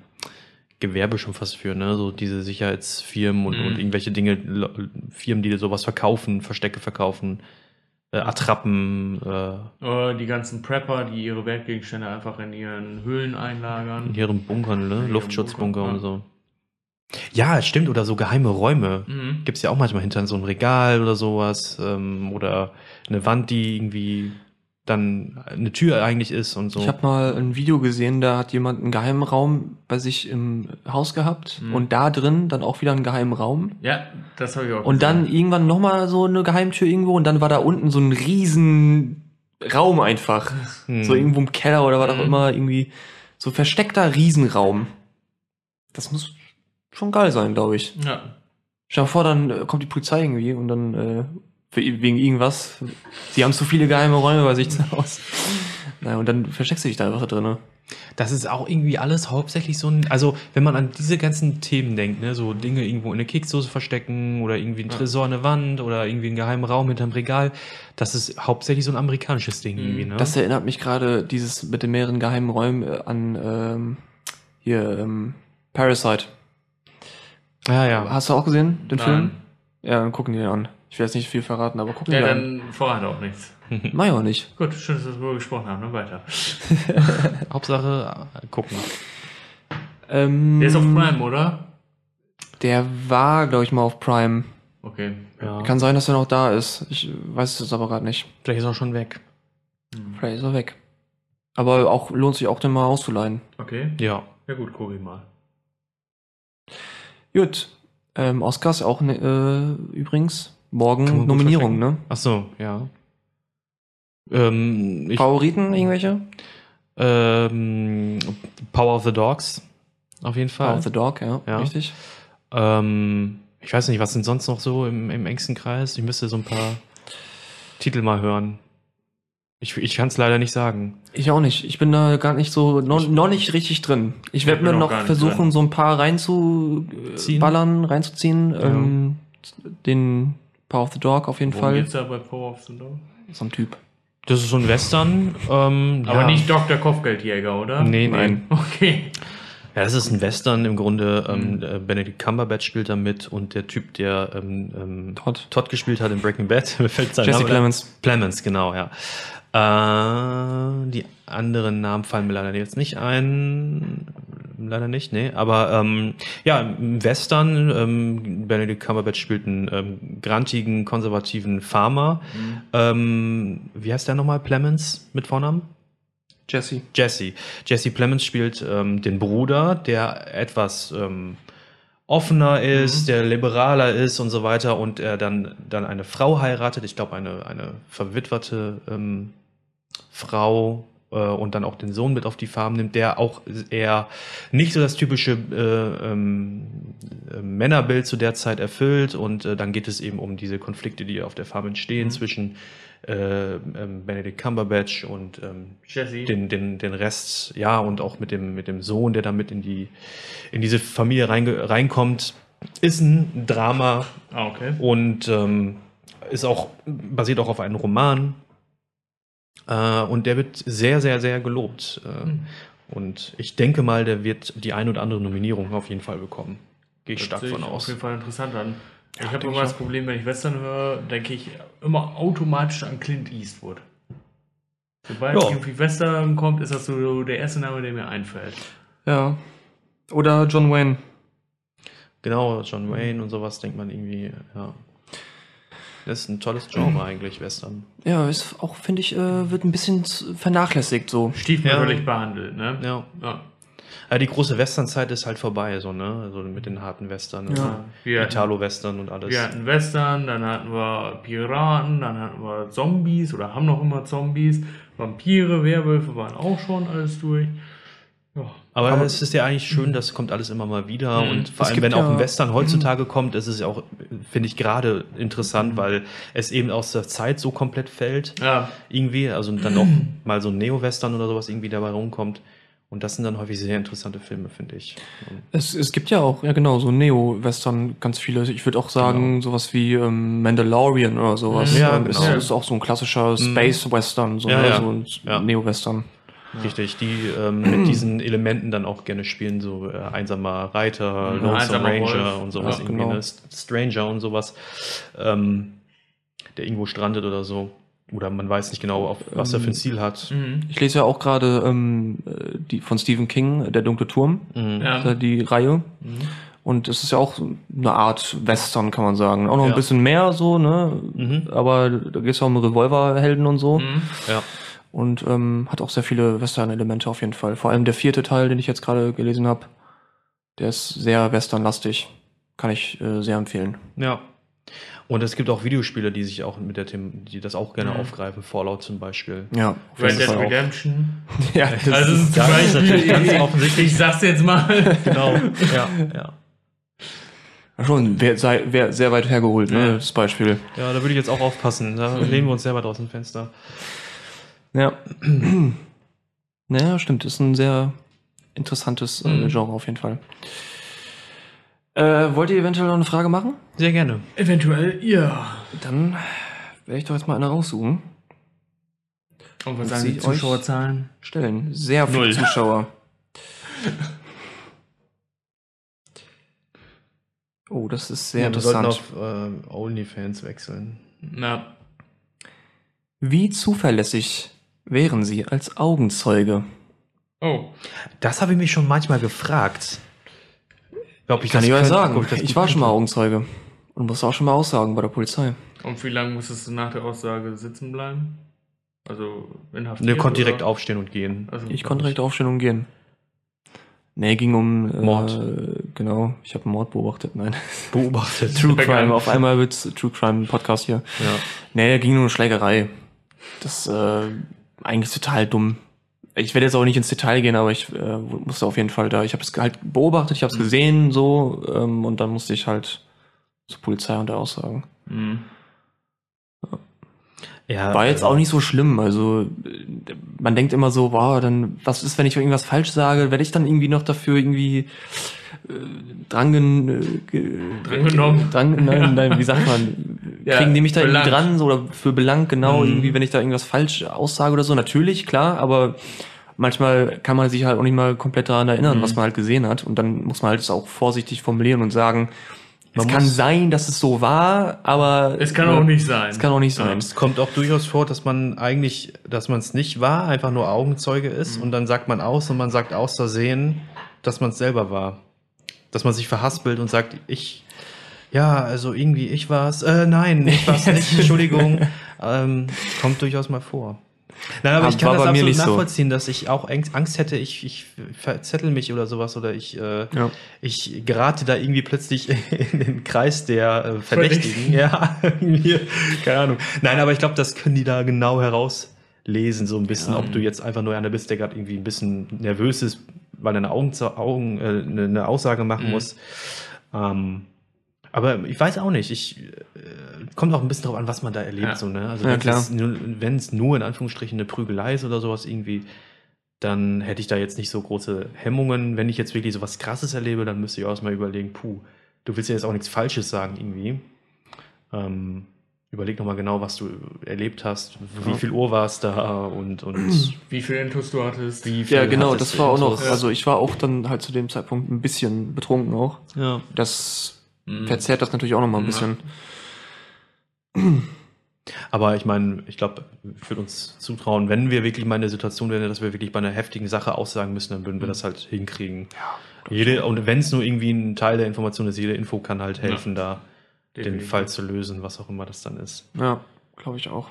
Gewerbe schon fast für, ne? So diese Sicherheitsfirmen und, Mhm. und irgendwelche Dinge, Firmen, die sowas verkaufen, Verstecke verkaufen, äh, Attrappen, äh, die ganzen Prepper, die ihre Wertgegenstände einfach in ihren Höhlen einlagern. in ihren Bunkern, ne? Luftschutzbunker Bunkern, und so. Ja, stimmt, oder so geheime Räume. Mhm. Gibt's ja auch manchmal hinter so einem Regal oder sowas. Ähm, oder eine Wand, die irgendwie dann eine Tür eigentlich ist und so. Ich habe mal ein Video gesehen, da hat jemand einen geheimen Raum bei sich im Haus gehabt Mhm. und da drin dann auch wieder einen geheimen Raum. Ja, das habe ich auch Und dann irgendwann nochmal so eine Geheimtür irgendwo und dann war da unten so ein riesen Raum einfach. Hm. So irgendwo im Keller oder was auch Mhm. immer, irgendwie so versteckter Riesenraum. Das muss schon geil sein, glaube ich. Ja. Stell dir vor, dann äh, kommt die Polizei irgendwie und dann äh, wegen irgendwas. Die haben zu viele geheime Räume bei sich zu Hause. Naja, und dann versteckst du dich da einfach da drin. Das ist auch irgendwie alles hauptsächlich so ein, also wenn man an diese ganzen Themen denkt, ne, so Dinge irgendwo in der Keksdose verstecken oder irgendwie ein Tresor an der Wand oder irgendwie einen geheimen Raum hinterm Regal, das ist hauptsächlich so ein amerikanisches Ding irgendwie, ne? Das erinnert mich gerade, dieses mit den mehreren geheimen Räumen äh, an ähm, hier ähm, Parasite. Ja, ja. Hast du auch gesehen, den Nein. Film? Ja, dann gucken die den an. Ich will jetzt nicht viel verraten, aber gucken Ja, die an. dann vorhat auch nichts. Mach ich auch nicht. Gut, schön, dass wir darüber gesprochen haben. Ne? Weiter. Hauptsache äh, gucken. Ähm, Der ist auf Prime, oder? Der war, glaube ich, mal auf Prime. Okay. Ja. Kann sein, dass er noch da ist. Ich weiß es aber gerade nicht. Vielleicht ist er auch schon weg. Vielleicht ist er weg. Aber auch lohnt sich auch, den mal auszuleihen. Okay. Ja. Ja gut, guck ich mal. Gut. Ähm, Oscars auch ne, äh, übrigens. Morgen Nominierung, ne? Ach so, ja. Ähm, ich, Favoriten irgendwelche? ähm, Power of the Dogs. Auf jeden Fall. Power of the Dog, ja, Ja. richtig. Ähm, ich weiß nicht, was sind sonst noch so im, im engsten Kreis? Ich müsste so ein paar Titel mal hören. Ich, ich kann es leider nicht sagen. Ich auch nicht. Ich bin da gar nicht so, noch, noch nicht richtig drin. Ich werde mir noch versuchen, drin. so ein paar reinzuballern, reinzuziehen. Ähm, den Power of the Dog auf jeden Worum Fall. geht's da bei Power of the Dog? So ein Typ. Das ist so ein Western. Ähm, Aber ja. nicht Dr. Kopfgeldjäger, oder? Nee, nee. Nein. Okay. Ja, das ist ein Western im Grunde. Ähm, äh, Benedict Cumberbatch spielt da mit und der Typ, der ähm, ähm, Todd. Todd gespielt hat in Breaking Bad, mir fällt sein Jesse Name- Plemons. Plemons, genau, ja. Äh, die anderen Namen fallen mir leider jetzt nicht ein. Leider nicht, nee. Aber ähm, ja, im Western, ähm, Benedict Cumberbatch spielt einen ähm, grantigen, konservativen Farmer. Ähm, wie heißt der nochmal? Plemons mit Vornamen? Jesse. Jesse. Jesse Plemons spielt ähm, den Bruder, der etwas ähm, offener ist, der liberaler ist und so weiter und er dann, dann eine Frau heiratet, ich glaube eine, eine verwitwete ähm, Frau äh, und dann auch den Sohn mit auf die Farm nimmt, der auch eher nicht so das typische äh, ähm, äh, Männerbild zu der Zeit erfüllt. Und äh, dann geht es eben um diese Konflikte, die auf der Farm entstehen zwischen äh, ähm, Benedict Cumberbatch und ähm, den, den, den Rest, ja, und auch mit dem, mit dem Sohn, der damit in die, in diese Familie reinge, reinkommt, ist ein Drama. Ah, okay. und ähm, ist auch, basiert auch auf einem Roman. Äh, und der wird sehr, sehr, sehr gelobt. Äh, Hm. Und ich denke mal, der wird die ein oder andere Nominierung auf jeden Fall bekommen. Gehe ich stark von sich aus. Auf jeden Fall interessant an. Ich habe immer ich das. Problem, wenn ich Western höre, denke ich immer automatisch an Clint Eastwood. Sobald Ja. irgendwie Western kommt, ist das so der erste Name, der mir einfällt. Ja. Oder John Wayne. Genau, John Wayne und sowas denkt man irgendwie, ja. Das ist ein tolles Genre eigentlich, Western. Ja, ist auch, finde ich, äh, wird ein bisschen vernachlässigt so. Stiefmütterlich behandelt, ne? Ja. ja. Ja, die große Westernzeit ist halt vorbei, so, ne? Also mit den harten Western, Ja. Hatten, Italo-Western und alles. wir hatten Western, dann hatten wir Piraten, dann hatten wir Zombies oder haben noch immer Zombies. Vampire, Werwölfe waren auch schon alles durch. Ja. Aber, Aber- es ist ja eigentlich schön, das kommt alles immer mal wieder. Mhm. Und vor allem, wenn auch ja- ein Western heutzutage kommt, ist es ja auch, finde ich, gerade interessant, weil es eben aus der Zeit so komplett fällt. ja. Irgendwie. Also dann auch mal so ein Neo-Western oder sowas irgendwie dabei rumkommt. Und das sind dann häufig sehr interessante Filme, finde ich. Es, es gibt ja auch, ja genau, so Neo-Western ganz viele. Ich würde auch sagen, sowas wie ähm, Mandalorian oder sowas. Mhm. Ja, ähm, genau. ist, ist auch so ein klassischer Space-Western, so, Ja, ne? ja. so ein. Neo-Western. Richtig, die ähm, mit diesen Elementen dann auch gerne spielen, so äh, einsamer Reiter, Mhm. Lonesome Einsamer Ranger Wolf. und sowas, Ja, irgendwie, genau. ne? Stranger und sowas, ähm, der irgendwo strandet oder so. Oder man weiß nicht genau, auf, was er für ein Ziel hat. Mhm. Ich lese ja auch gerade ähm, äh, die von Stephen King, Der dunkle Turm, Mhm. Ja. äh, die Reihe. Und es ist ja auch eine Art Western, kann man sagen. Auch noch Ja. ein bisschen mehr so, ne? Mhm. Aber da geht es auch um Revolverhelden und so. Mhm. Ja. Und ähm, hat auch sehr viele Western-Elemente auf jeden Fall. Vor allem der vierte Teil, den ich jetzt gerade gelesen habe, der ist sehr westernlastig. Kann ich äh, sehr empfehlen. ja. Und es gibt auch Videospiele, die sich auch mit der Themen, die das auch gerne Mhm. aufgreifen. Fallout zum Beispiel. Ja, Red Dead. Redemption. Ja, das Also ist zum das ist Beispiel, natürlich ganz ich, offensichtlich. ich sag's jetzt mal. Genau. ja, ja. schon wer, sei, wer, sehr weit hergeholt, ne, Ja. das Beispiel. Ja, da würde ich jetzt auch aufpassen. Da lehnen wir uns selber draußen Fenster. Ja. naja, stimmt. Ist ein sehr interessantes äh, Mhm. Genre auf jeden Fall. Äh, wollt ihr eventuell noch eine Frage machen? Sehr gerne. Eventuell, ja. Dann werde ich doch jetzt mal eine raussuchen. Und was sagen die Zuschauerzahlen? Stellen. Sehr viele Null. Zuschauer. Oh, das ist sehr Ja, wir sollten interessant. auf äh, OnlyFans wechseln. Na, Wie zuverlässig wären Sie als Augenzeuge? oh. Das habe ich mich schon manchmal gefragt. Ob Kann das ich euch sagen. ich Ich war schon mal. Augenzeuge. Und musste auch schon mal aussagen bei der Polizei. Und wie lange musstest du nach der Aussage sitzen bleiben? Also inhaftiert? Ne, konnte direkt aufstehen und gehen. Also, Ich konnte direkt aufstehen und gehen. Nee, ging um äh, Mord. Genau, ich habe einen Mord beobachtet. Nein. Beobachtet. True. Crime. Auf einmal wird's True Crime Podcast hier. Ja. Nee, ging nur um Schlägerei. Das äh, eigentlich total dumm. Ich werde jetzt auch nicht ins Detail gehen, aber ich äh, musste auf jeden Fall da. Ich habe es halt beobachtet, ich habe es gesehen so ähm, und dann musste ich halt zur Polizei und der Aussagen. Mhm. ja War jetzt also- auch nicht so schlimm. Also man denkt immer so, wow, dann was ist, wenn ich irgendwas falsch sage? Werde ich dann irgendwie noch dafür irgendwie äh, drangen, äh, ge- Drangenommen. Drang, nein, nein, wie sagt man? Ja, kriegen die mich da irgendwie belangt. dran so, oder für Belang, genau, Mhm. irgendwie, wenn ich da irgendwas falsch aussage oder so. Natürlich, klar, aber manchmal kann man sich halt auch nicht mal komplett daran erinnern, Mhm. was man halt gesehen hat. Und dann muss man halt es auch vorsichtig formulieren und sagen, Man es kann sein, dass es so war, aber Es kann auch nicht sein. Es kann auch nicht sein. Es kommt auch durchaus vor, dass man eigentlich, dass man es nicht war, einfach nur Augenzeuge ist und dann sagt man aus und man sagt aus Versehen, dass man es selber war. Dass man sich verhaspelt und sagt, ich, ja, also irgendwie ich war es. Äh, nein, ich war es nicht, Entschuldigung. Ähm, kommt durchaus mal vor. Nein, aber Aber ich kann das absolut nicht so. nachvollziehen, dass ich auch Angst hätte, ich, ich verzettel mich oder sowas oder ich, äh, Ja. ich gerate da irgendwie plötzlich in den Kreis der äh, Verdächtigen. Ja, irgendwie, keine Ahnung. Nein, aber ich glaube, das können die da genau herauslesen, so ein bisschen, ob du jetzt einfach nur einer bist, der gerade irgendwie ein bisschen nervös ist, weil er eine, Augen, Augen, äh, eine eine Aussage machen Mhm. muss. Ähm, aber ich weiß auch nicht. Ich äh, kommt auch ein bisschen drauf an, was man da erlebt. Ja. So, ne? Also Ja, wenn es nur, in Anführungsstrichen eine Prügelei ist oder sowas irgendwie, dann hätte ich da jetzt nicht so große Hemmungen. Wenn ich jetzt wirklich so was Krasses erlebe, dann müsste ich auch erstmal überlegen, puh, du willst ja jetzt auch nichts Falsches sagen irgendwie. Ähm, überleg nochmal genau, was du erlebt hast, wie Ja. viel Uhr war es da und, und Wie viel Intus du hattest. wie viel Ja, genau, das war auch noch, also ich war auch dann halt zu dem Zeitpunkt ein bisschen betrunken auch. Ja. Das Mhm. verzerrt das natürlich auch noch mal ein Ja. bisschen. Aber ich meine, ich glaube, ich würde uns zutrauen, wenn wir wirklich mal in der Situation wären, dass wir wirklich bei einer heftigen Sache aussagen müssen, dann würden wir das halt hinkriegen. Jede, und wenn es nur irgendwie ein Teil der Information ist, jede Info kann halt helfen, da den. Fall zu lösen, was auch immer das dann ist. Ja, glaube ich auch.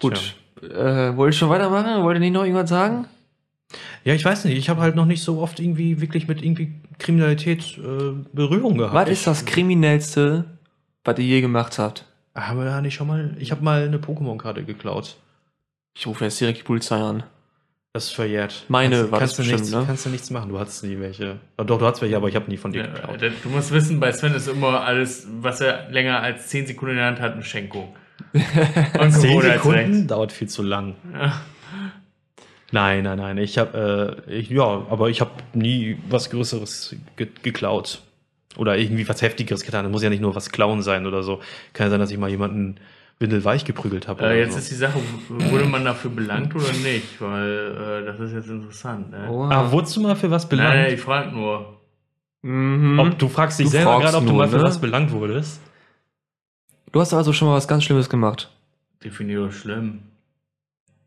Gut. Äh, wollt ihr schon weitermachen? Wollt ihr nicht noch irgendwas sagen? Ja, ich weiß nicht, ich habe halt noch nicht so oft irgendwie wirklich mit irgendwie Kriminalität äh, Berührung gehabt. Was ist das Kriminellste, was ihr je gemacht habt? Aber da nicht schon mal, ich habe mal eine Pokémon-Karte geklaut. Ich rufe jetzt direkt die Polizei an. Das ist verjährt. Meine kannst, war kannst das du bestimmt, nichts, ne? Kannst du nichts machen, du hattest nie welche. Doch, du hattest welche, aber ich habe nie von dir Ja, geklaut. du musst wissen, bei Sven ist immer alles, was er länger als 10 Sekunden in der Hand hat, eine Schenkung. Und Zehn Gewohnheitsrecht. Sekunden dauert viel zu lang. Ja. Nein, nein, nein. Ich habe, äh, ich, ja, aber ich habe nie was Größeres ge geklaut. Oder irgendwie was Heftigeres getan. Das muss ja nicht nur was klauen sein oder so. Kann ja sein, dass ich mal jemanden windelweich geprügelt habe. Äh, oder jetzt so. ist die Sache, wurde man dafür belangt oder nicht? Weil äh, das ist jetzt interessant. Ne? Oh. Ah, wurdest du mal für was belangt? Nein, ich frage nur. Mhm. Ob du fragst dich Du selber gerade, ob du mal für ne? was belangt wurdest? Du hast also schon mal was ganz Schlimmes gemacht. Definiere schlimm.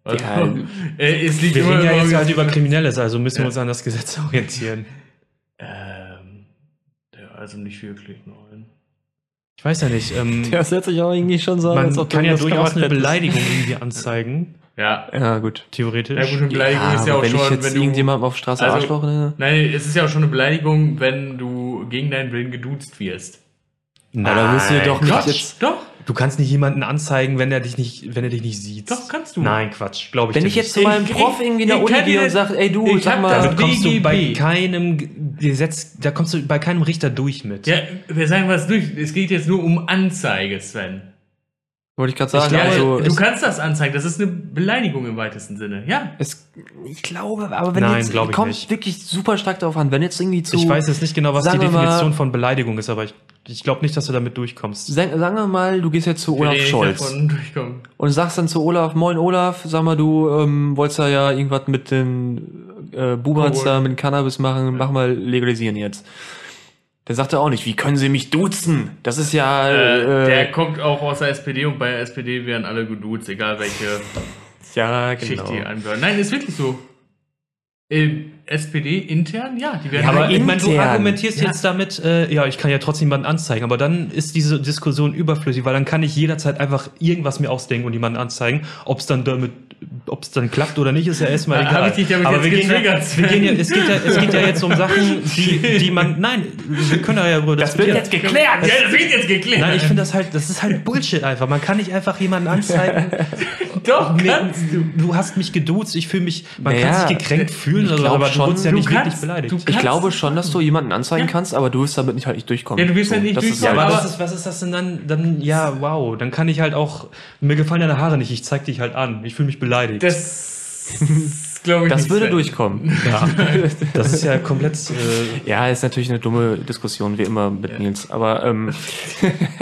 Also, Ja. äh, es liegt Wir immer reden ja jetzt halt über Kriminelles, also müssen wir Ja. uns an das Gesetz orientieren. Ähm, ja, also nicht wirklich, nein. Ich weiß ja nicht. Ähm, Das hört sich auch irgendwie schon so man als ob du kann ja durchaus eine. Beleidigung irgendwie anzeigen, Ja, Ja, gut. theoretisch. ja gut, eine Beleidigung ist ja auch wenn schon, ich jetzt wenn du... irgendjemandem auf Straße Also- Arschloch nenne. Nein, es ist ja auch schon eine Beleidigung, wenn du gegen deinen Willen geduzt wirst. Nein, Aber da willst du doch nicht Quatsch, jetzt. doch, Du kannst nicht jemanden anzeigen, wenn er dich nicht, wenn er dich nicht sieht. doch, kannst du. Nein, Quatsch, glaube ich. Wenn ich jetzt nicht. zu meinem Ich- Prof irgendwie in der ich Uni gehe und sage, ey du, ich sag hab mal, damit kommst du bei keinem Gesetz, da kommst du bei keinem Richter durch mit. Ja, wir sagen was durch. Es geht jetzt nur um Anzeige, Sven. wollte ich gerade sagen, Ja, also du kannst das anzeigen. Das ist eine Beleidigung im weitesten Sinne. Ja. es, ich glaube, aber wenn Nein, jetzt ich kommt nicht. wirklich super stark darauf an, wenn jetzt irgendwie zu ich weiß jetzt nicht genau, was die Definition mal- von Beleidigung ist, aber ich, ich glaube nicht, dass du damit durchkommst. Sagen, sagen wir mal, du gehst jetzt zu Olaf ich Scholz davon durchkommen. und sagst dann zu Olaf, moin Olaf, sag mal, du ähm, wolltest da ja irgendwas mit den äh, Buberts Cool. da mit Cannabis machen, mach mal legalisieren jetzt. Der sagt er auch nicht, wie können sie mich duzen? Das ist ja Äh, äh, der kommt auch aus der SPD und bei der SPD werden alle geduzt, egal welche ja Geschichte genau. die angehören. Nein, ist wirklich so. Äh, SPD intern, ja, die werden Ja, aber Ja, ich meine, du intern. argumentierst Ja. jetzt damit, äh, ja, ich kann ja trotzdem jemanden anzeigen, aber dann ist diese Diskussion überflüssig, weil dann kann ich jederzeit einfach irgendwas mir ausdenken und jemanden anzeigen. Ob es dann damit, ob es dann klappt oder nicht, ist ja erstmal egal. hab ich dich damit aber jetzt wir gehen, ja, wir gehen ja, es geht ja, es geht ja jetzt um Sachen, die, die man, nein, wir können ja darüber Das wird jetzt geklärt. Ja, das wird jetzt geklärt. Nein, ich finde das halt, das ist halt Bullshit einfach. Man kann nicht einfach jemanden anzeigen. Doch, Mir, kannst du. du, du hast mich geduzt, ich fühle mich, man Naja, kann sich gekränkt fühlen, so, glaub aber du schon, wurdest ja du nicht wirklich kannst- beleidigt. du Ich glaube schon, dass du jemanden anzeigen kannst, aber du wirst damit nicht halt nicht durchkommen. Ja, du wirst halt nicht das ist Ja, durchkommen, aber aber- was ist, was ist das denn dann? Dann, ja, wow, dann kann ich halt auch, mir gefallen deine Haare nicht, ich zeig dich halt an. Ich fühle mich beleidigt. Das glaube ich, Das nicht würde zu- durchkommen. Ja, das ist ja komplett. Äh, Ja, ist natürlich eine dumme Diskussion, wie immer mit Nils. Aber ähm,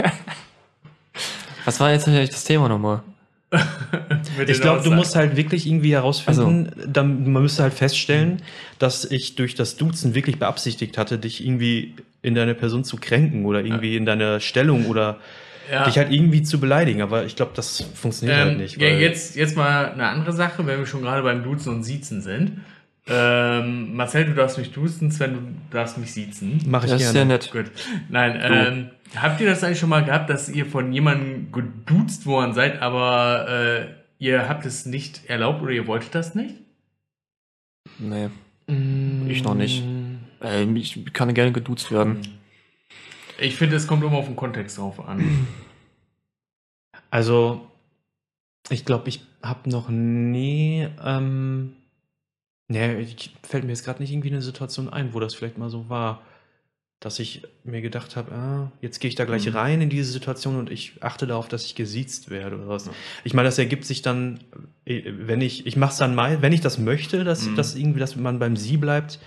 was war jetzt eigentlich das Thema nochmal? ich glaube, du musst halt wirklich irgendwie herausfinden, dann, man müsste halt feststellen, dass ich durch das Duzen wirklich beabsichtigt hatte, dich irgendwie in deine Person zu kränken oder irgendwie in deiner Stellung oder Ja. dich halt irgendwie zu beleidigen. Aber ich glaube, das funktioniert halt Ähm, nicht. ja, weil- jetzt, jetzt mal eine andere Sache, wenn wir schon gerade beim Duzen und Siezen sind. Ähm, Marcel, du darfst mich duzen, Sven, du darfst mich siezen. Mach ich Das ist sehr gerne. nett. Gut. Nein, ähm, habt ihr das eigentlich schon mal gehabt, dass ihr von jemandem geduzt worden seid, aber äh, ihr habt es nicht erlaubt oder ihr wolltet das nicht? Nee, ich noch nicht. Ähm, ich kann gerne geduzt werden. Ich finde, es kommt immer auf den Kontext drauf an. Also, ich glaube, ich habe noch nie. Ähm, ne, ich, fällt mir jetzt gerade nicht irgendwie eine Situation ein, wo das vielleicht mal so war, dass ich mir gedacht habe, ah, jetzt gehe ich da gleich Mhm. rein in diese Situation und ich achte darauf, dass ich gesiezt werde oder was. Ich meine, das ergibt sich dann, äh, wenn ich, ich mache es dann mal, wenn ich das möchte, dass, Mhm. dass irgendwie, dass man beim Sie bleibt,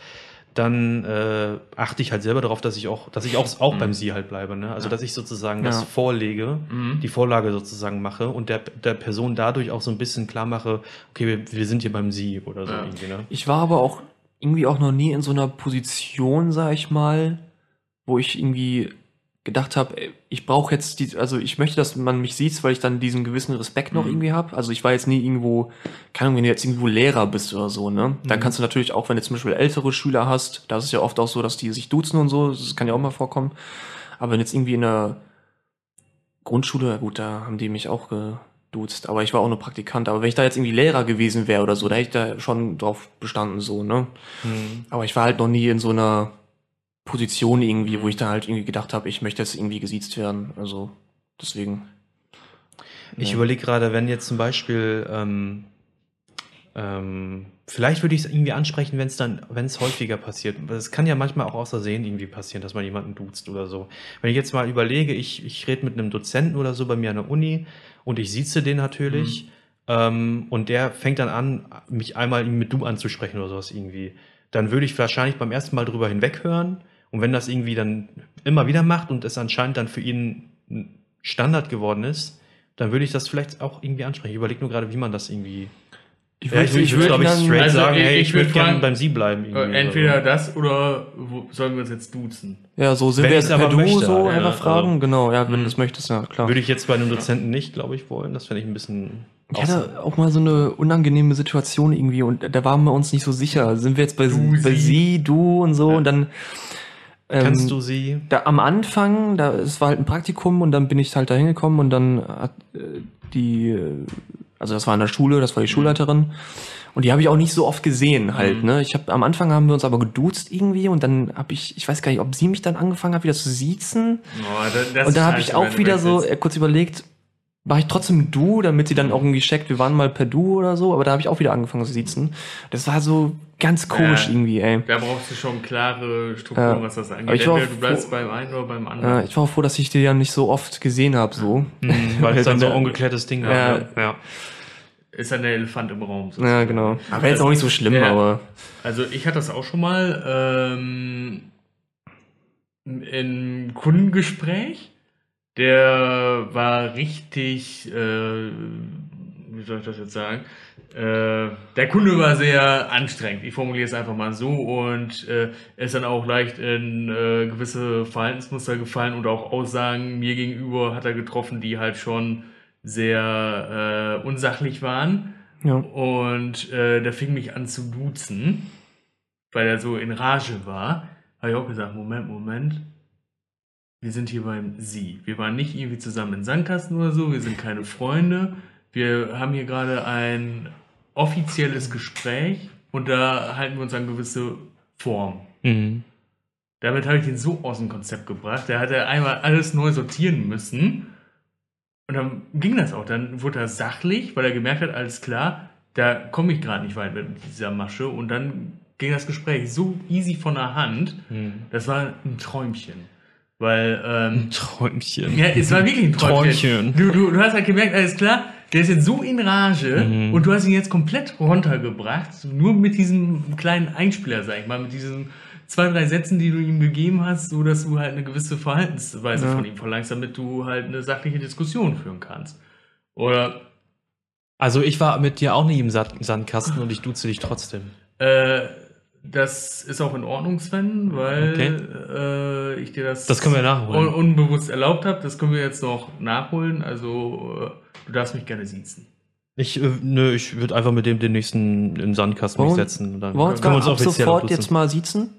dann äh, achte ich halt selber darauf, dass ich auch, dass ich auch, auch Mhm. beim Sie halt bleibe. Ne? Also, Ja. dass ich sozusagen Ja. das vorlege Mhm. die Vorlage sozusagen mache und der, der Person dadurch auch so ein bisschen klar mache, okay, wir, wir sind hier beim Sie oder so Ja. irgendwie, ne? Ich war aber auch irgendwie auch noch nie in so einer Position, sag ich mal, wo ich irgendwie gedacht habe, ich brauche jetzt die, also ich möchte, dass man mich sieht, weil ich dann diesen gewissen Respekt noch Mhm. irgendwie habe. Also ich war jetzt nie irgendwo, keine Ahnung, wenn du jetzt irgendwo Lehrer bist oder so, ne? Dann Mhm. kannst du natürlich auch, wenn du zum Beispiel ältere Schüler hast, da ist es ja oft auch so, dass die sich duzen und so, das kann ja auch mal vorkommen. Aber wenn jetzt irgendwie in der Grundschule, gut, da haben die mich auch geduzt, aber ich war auch nur Praktikant. Aber wenn ich da jetzt irgendwie Lehrer gewesen wäre oder so, da hätte ich da schon drauf bestanden, so, ne? Mhm. Aber ich war halt noch nie in so einer Position irgendwie, wo ich da halt irgendwie gedacht habe, ich möchte jetzt irgendwie gesiezt werden. Also deswegen. Ich Ja. überlege gerade, wenn jetzt zum Beispiel, ähm, ähm, vielleicht würde ich es irgendwie ansprechen, wenn es dann, wenn es häufiger passiert. Es kann ja manchmal auch aus Versehen irgendwie passieren, dass man jemanden duzt oder so. Wenn ich jetzt mal überlege, ich, ich rede mit einem Dozenten oder so bei mir an der Uni und ich sieze den natürlich ähm, und der fängt dann an, mich einmal mit du anzusprechen oder sowas irgendwie. Dann würde ich wahrscheinlich beim ersten Mal drüber hinweghören und wenn das irgendwie dann immer wieder macht und es anscheinend dann für ihn ein Standard geworden ist, dann würde ich das vielleicht auch irgendwie ansprechen. Ich überlege nur gerade, wie man das irgendwie. Ich Ja, ich, ich würde, glaube ich, dann- straight Also, sagen, ich- hey, ich ich, würde würd gerne beim Sie bleiben. Äh, oder Entweder so. das oder wo, sollen wir uns jetzt duzen? Ja, so sind Wenn wir jetzt per aber Du möchte, so ja, einfach also- fragen. genau, ja, wenn Mhm. du das möchtest, ja, klar. Würde ich jetzt bei einem Dozenten nicht, glaube ich, wollen. Das fände ich ein bisschen. Ich hatte auch mal so eine unangenehme Situation irgendwie und da waren wir uns nicht so sicher. Sind wir jetzt bei, Du, bei sie. sie, du und so Ja. und dann. Ähm, Kannst du sie? da am Anfang, da es war halt ein Praktikum und dann bin ich halt da hingekommen und dann hat äh, die, äh, also das war in der Schule, das war die Schulleiterin und die habe ich auch nicht so oft gesehen halt, Mhm. ne? Ich habe am Anfang haben wir uns aber geduzt irgendwie und dann habe ich, ich weiß gar nicht, ob sie mich dann angefangen hat wieder zu siezen Oh, das, das und dann ist habe ich scheiße, auch wieder so äh, kurz überlegt, war ich trotzdem du, damit sie dann auch irgendwie checkt, wir waren mal per du oder so, aber da habe ich auch wieder angefangen zu siezen. Das war so ganz komisch Ja. irgendwie, ey. Da brauchst du schon klare Strukturen, Ja. was das angeht. ich war Entweder du bleibst froh- beim einen oder beim anderen. ich war auch froh, dass ich die ja nicht so oft gesehen habe, so. Weil es dann so ein ungeklärtes Ding Ja. war. Ne? Ja. Ist dann der Elefant im Raum. Ja, sozusagen. genau. Aber jetzt auch nicht so schlimm, Ja. aber. Also ich hatte das auch schon mal ähm, im Kundengespräch. Der war richtig, äh, wie soll ich das jetzt sagen? Äh, der Kunde war sehr anstrengend. Ich formuliere es einfach mal so und äh, er ist dann auch leicht in äh, gewisse Verhaltensmuster gefallen und auch Aussagen mir gegenüber hat er getroffen, die halt schon sehr äh, unsachlich waren. Ja. Und äh, der fing mich an zu duzen, weil er so in Rage war. Habe ich auch gesagt, Moment, Moment. Wir sind hier beim Sie. Wir waren nicht irgendwie zusammen in Sandkasten oder so. Wir sind keine Freunde. Wir haben hier gerade ein offizielles Gespräch und da halten wir uns an gewisse Formen. Mhm. Damit habe ich den so aus dem Konzept gebracht. Da hat er einmal alles neu sortieren müssen. Und dann ging das auch. Dann wurde er sachlich, weil er gemerkt hat, alles klar, da komme ich gerade nicht weit mit dieser Masche. Und dann ging das Gespräch so easy von der Hand. Mhm. Das war ein Träumchen. Weil, ähm, Träumchen. ja, es war wirklich ein Träumchen. Träumchen. Du, du, du hast halt gemerkt, alles klar, der ist jetzt so in Rage Mhm. und du hast ihn jetzt komplett runtergebracht, nur mit diesem kleinen Einspieler, sag ich mal, mit diesen zwei, drei Sätzen, die du ihm gegeben hast, so dass du halt eine gewisse Verhaltensweise Ja. von ihm verlangst, damit du halt eine sachliche Diskussion führen kannst. Oder Also ich war mit dir auch nie im Sand Sandkasten und ich duze dich trotzdem. äh, das ist auch in Ordnung, Sven, weil Okay. äh, ich dir das, Das können wir nachholen. un unbewusst erlaubt habe. Das können wir jetzt noch nachholen. Also äh, du darfst mich gerne siezen. Ich, äh, nö, ich würde einfach mit dem den nächsten im Sandkasten mich Wollen- setzen. Und dann Wollen wir uns, ab sofort abduzen. jetzt mal siezen?